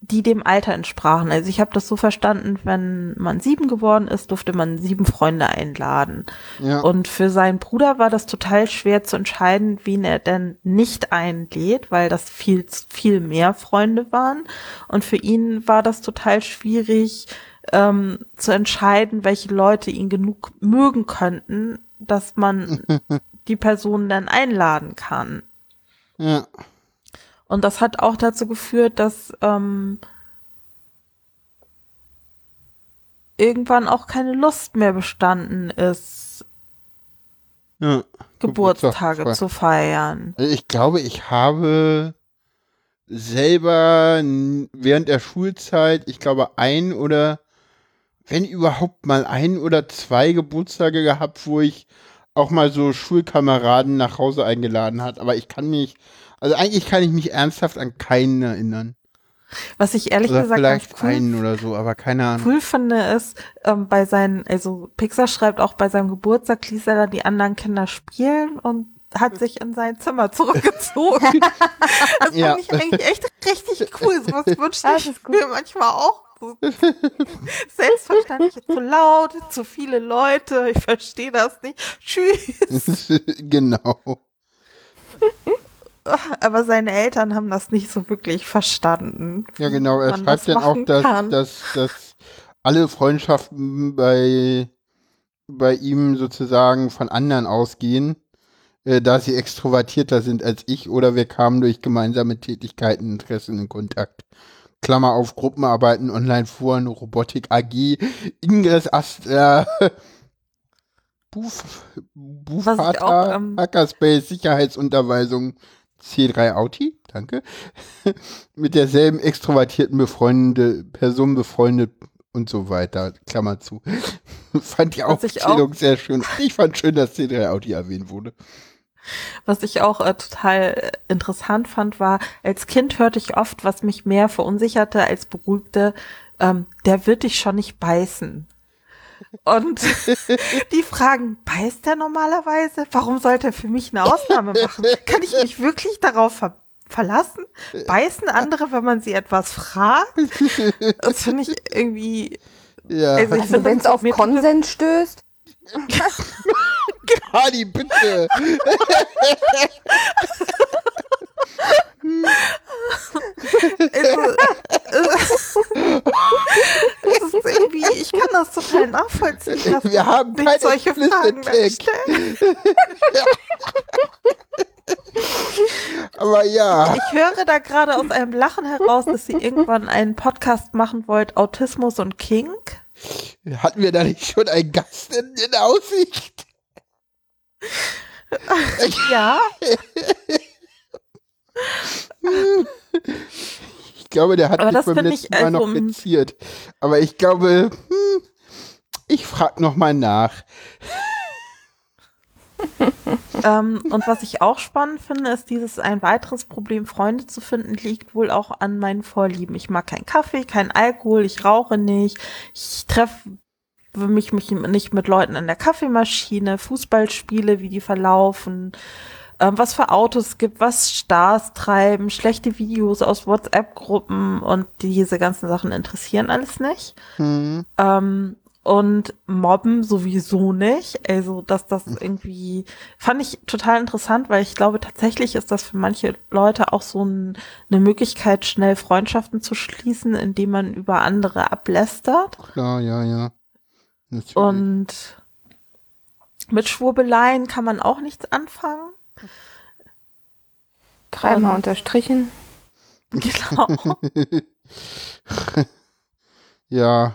die dem Alter entsprachen. Also ich habe das so verstanden, wenn man sieben geworden ist, durfte man sieben Freunde einladen. Ja. Und für seinen Bruder war das total schwer zu entscheiden, wen er denn nicht einlädt, weil das viel, viel mehr Freunde waren. Und für ihn war das total schwierig ähm, zu entscheiden, welche Leute ihn genug mögen könnten, dass man die Person dann einladen kann. ja. Und das hat auch dazu geführt, dass ähm, irgendwann auch keine Lust mehr bestanden ist, Ja. Geburtstage Geburtstag- zu feiern. Also Ich glaube, ich habe selber während der Schulzeit, ich glaube, ein oder wenn überhaupt mal ein oder zwei Geburtstage gehabt, wo ich auch mal so Schulkameraden nach Hause eingeladen hat. Aber ich kann mich, also eigentlich kann ich mich ernsthaft an keinen erinnern. Was ich ehrlich Oder gesagt vielleicht cool, einen oder so, aber keine Ahnung. cool finde, ist, ähm, bei seinen, also Pixar schreibt auch bei seinem Geburtstag ließ er dann die anderen Kinder spielen und hat sich in sein Zimmer zurückgezogen. das Ja. fand ich eigentlich echt richtig cool. So was wünsche Das ich mir manchmal auch. Selbstverständlich zu laut, zu viele Leute, ich verstehe das nicht. Tschüss. genau. Aber seine Eltern haben das nicht so wirklich verstanden. Ja, genau. Er schreibt dann auch, dass, kann. dass, dass alle Freundschaften bei, bei ihm sozusagen von anderen ausgehen, äh, da sie extrovertierter sind als ich oder wir kamen durch gemeinsame Tätigkeiten, Interessen in Kontakt. Klammer auf Gruppenarbeiten, Online-Foren, Robotik AG, Ingress Astra, Buf, ich auch, Bufata, ähm, Hackerspace, Sicherheitsunterweisung, C3 Auti, danke, mit derselben extrovertierten befreundete Person befreundet und so weiter, Klammer zu. fand die Aufzählung sehr schön. Ich fand schön, dass C3 Auti erwähnt wurde. Was ich auch äh, total äh, interessant fand, war, als Kind hörte ich oft, was mich mehr verunsicherte als beruhigte, ähm, der wird dich schon nicht beißen. Und die fragen, beißt der normalerweise? Warum sollte er für mich eine Ausnahme machen? Kann ich mich wirklich darauf ver verlassen? Beißen andere, wenn man sie etwas fragt? Das finde ich irgendwie, Ja, Also Also wenn es auf Konsens stößt, Hardy, bitte. also, das ist irgendwie, ich kann das total nachvollziehen. dass Wir haben keinen solche Fragen. Aber ja, Ich höre da gerade aus einem Lachen heraus, dass Sie irgendwann einen Podcast machen wollt, Autismus und Kink. hatten wir da nicht schon einen Gast in, in Aussicht? Ja, Ich glaube, der hat Aber mich beim letzten Mal noch also, m- reziert. Aber ich glaube, hm, ich frage noch mal nach. ähm, und was ich auch spannend finde, ist dieses ein weiteres Problem, Freunde zu finden, liegt wohl auch an meinen Vorlieben. Ich mag keinen Kaffee, keinen Alkohol, ich rauche nicht, ich treffe mich, mich nicht mit Leuten an der Kaffeemaschine, Fußballspiele, wie die verlaufen, ähm, was für Autos gibt, was Stars treiben, schlechte Videos aus WhatsApp-Gruppen und diese ganzen Sachen interessieren alles nicht. Hm. Ähm, und Mobben sowieso nicht. Also, dass das irgendwie fand ich total interessant, weil ich glaube, tatsächlich ist das für manche Leute auch so ein, eine Möglichkeit, schnell Freundschaften zu schließen, indem man über andere ablästert. Klar, ja, ja. Natürlich. Und mit Schwurbeleien kann man auch nichts anfangen. Dreimal Ähm. unterstrichen. Genau. ja.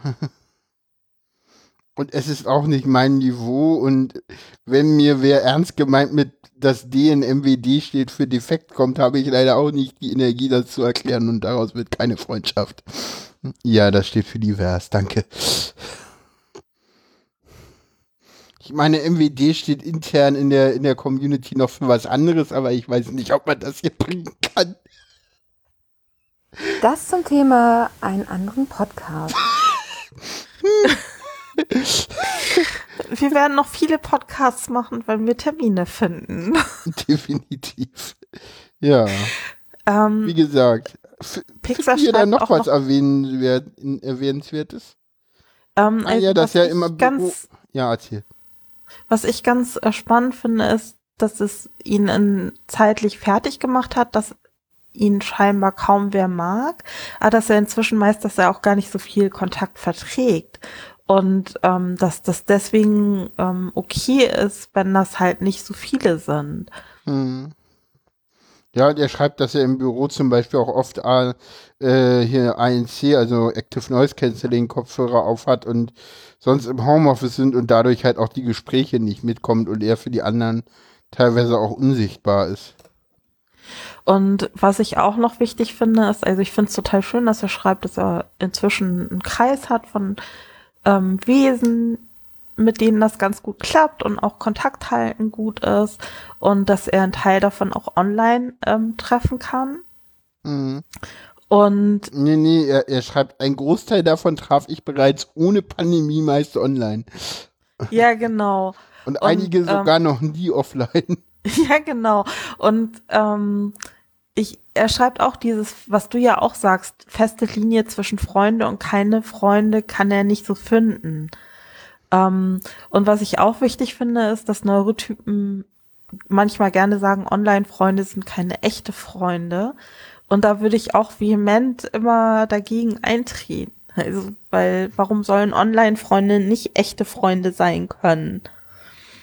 Und es ist auch nicht mein Niveau. Und wenn mir wer ernst gemeint mit das D in MWD steht für defekt kommt, habe ich leider auch nicht die Energie, das zu erklären. Und daraus wird keine Freundschaft. Ja, das steht für divers. Danke. Ich meine, MWD steht intern in der, in der Community noch für was anderes, aber ich weiß nicht, ob man das hier bringen kann. Das zum Thema einen anderen Podcast. Wir werden noch viele Podcasts machen, wenn wir Termine finden. Definitiv. Ja, wie Ähm, gesagt. F Pixar findet ihr da schreibt noch was noch- erwähnenswert, erwähnenswertes? ähm, Ah, also, ja, das was ja immer Büro- ganz Ja, erzähl. Was ich ganz äh, spannend finde, ist, dass es ihn in zeitlich fertig gemacht hat, dass ihn scheinbar kaum wer mag, aber dass er inzwischen meist, dass er auch gar nicht so viel Kontakt verträgt. Und ähm, dass das deswegen ähm, okay ist, wenn das halt nicht so viele sind. Hm. Ja, der schreibt, dass er im Büro zum Beispiel auch oft äh, hier ANC, also Active Noise Cancelling Kopfhörer aufhat und sonst im Homeoffice sind und dadurch halt auch die Gespräche nicht mitkommt und er für die anderen teilweise auch unsichtbar ist. Und was ich auch noch wichtig finde, ist, also ich finde es total schön, dass er schreibt, dass er inzwischen einen Kreis hat von ähm, Wesen, mit denen das ganz gut klappt und auch Kontakt halten gut ist und dass er einen Teil davon auch online ähm, treffen kann. Mhm. Und Nee, nee, er, er schreibt, ein Großteil davon traf ich bereits ohne Pandemie meist online. ja, genau. Und, Und, einige ähm, sogar noch nie offline. Ja, genau. Und ähm, ich, er schreibt auch dieses, was du ja auch sagst, feste Linie zwischen Freunde und keine Freunde kann er nicht so finden. Ähm, und was ich auch wichtig finde, ist, dass Neurotypen manchmal gerne sagen, Online-Freunde sind keine echte Freunde. Und da würde ich auch vehement immer dagegen eintreten. Also, weil warum sollen Online-Freunde nicht echte Freunde sein können?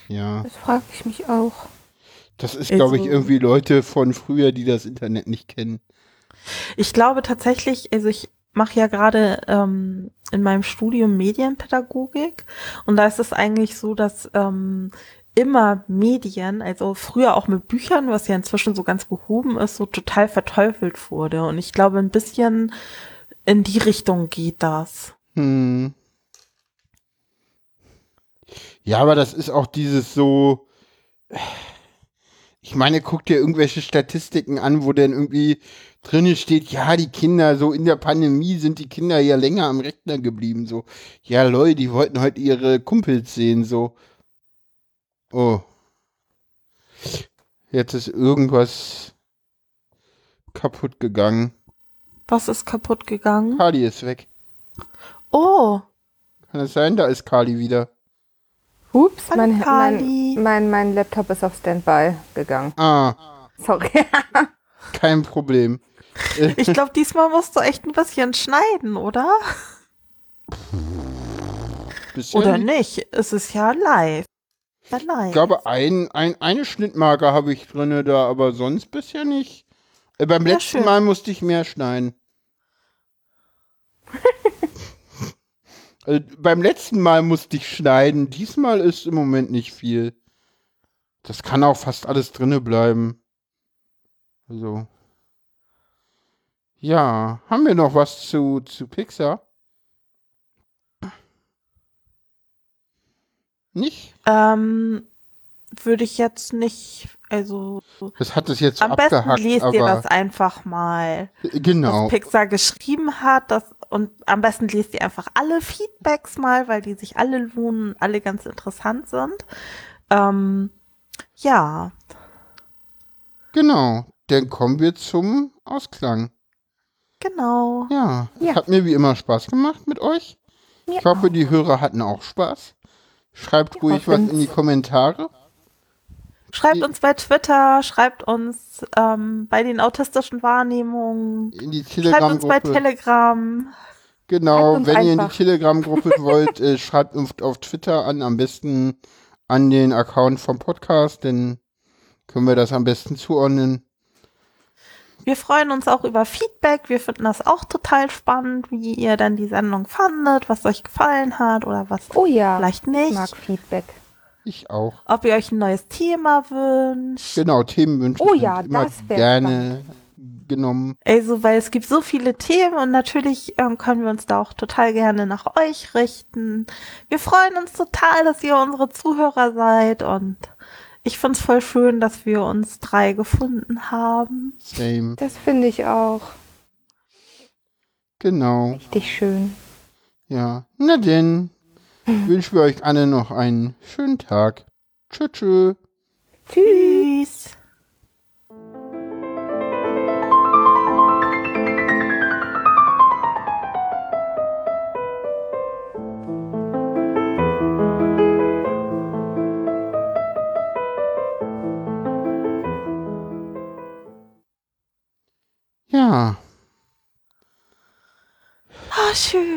Ja. Das frage ich mich auch. Das ist, glaube ich, Also- irgendwie Leute von früher, die das Internet nicht kennen. Ich glaube tatsächlich, also ich mache ja gerade ähm, in meinem Studium Medienpädagogik und da ist es eigentlich so, dass ähm, immer Medien, also früher auch mit Büchern, was ja inzwischen so ganz gehoben ist, so total verteufelt wurde. Und ich glaube, ein bisschen in die Richtung geht das. Hm. Ja, aber das ist auch dieses so. Ich meine, guck dir irgendwelche Statistiken an, wo denn irgendwie drinnen steht, ja, die Kinder, so in der Pandemie sind die Kinder ja länger am Rechner geblieben, so. Ja, Leute, die wollten heute ihre Kumpels sehen, so. Oh. Jetzt ist irgendwas kaputt gegangen. Was ist kaputt gegangen? Kali ist weg. Oh, Kann es sein? Da ist Kali wieder. Ups, Hallo, mein, Kali. mein, mein, mein Laptop ist auf Standby gegangen. Ah, Sorry. kein Problem. ich glaube, diesmal musst du echt ein bisschen schneiden, oder? Bisschen. Oder nicht? Es ist ja live. Ja, live. Ich glaube, ein, ein, eine Schnittmarke habe ich drinne da, aber sonst bisher nicht. Äh, beim Ja, letzten schön. Mal musste ich mehr schneiden. also, beim letzten Mal musste ich schneiden. Diesmal ist im Moment nicht viel. Das kann auch fast alles drinne bleiben. Also. Ja, haben wir noch was zu, zu Pixar? Nicht? Ähm, würde ich jetzt nicht, also Das hat es jetzt am besten abgehackt, lest aber ihr das einfach mal, genau. was Pixar geschrieben hat, das und am besten lest ihr einfach alle Feedbacks mal, weil die sich alle lohnen, alle ganz interessant sind. Ähm, ja, Genau. Dann kommen wir zum Ausklang. Genau. Ja, Ja. hat mir wie immer Spaß gemacht mit euch. Ich hoffe, die Hörer hatten auch Spaß. Schreibt ruhig was in die Kommentare. Schreibt Die- uns bei Twitter, schreibt uns ähm, bei den autistischen Wahrnehmungen, In die schreibt uns bei. Telegram. Genau, wenn ihr in die einfach. Telegram-Gruppe wollt, äh, schreibt uns auf Twitter an, am besten an den Account vom Podcast, dann können wir das am besten zuordnen. Wir freuen uns auch über Feedback. Wir finden das auch total spannend, wie ihr dann die Sendung fandet, was euch gefallen hat oder was Oh ja, vielleicht ich nicht. mag Feedback. Ich auch. Ob ihr euch ein neues Thema wünscht. Genau, Themenwünsche Oh ja, immer das wär gerne genommen. Also, weil es gibt so viele Themen und natürlich ähm, können wir uns da auch total gerne nach euch richten. Wir freuen uns total, dass ihr unsere Zuhörer seid und ich find's voll schön, dass wir uns drei gefunden haben. Same. Das finde ich auch Genau. richtig schön. Ja, na denn, wünschen wir euch alle noch einen schönen Tag. Tschö, tschö. Tschüss. Tschüss. Ja. Ah, schön.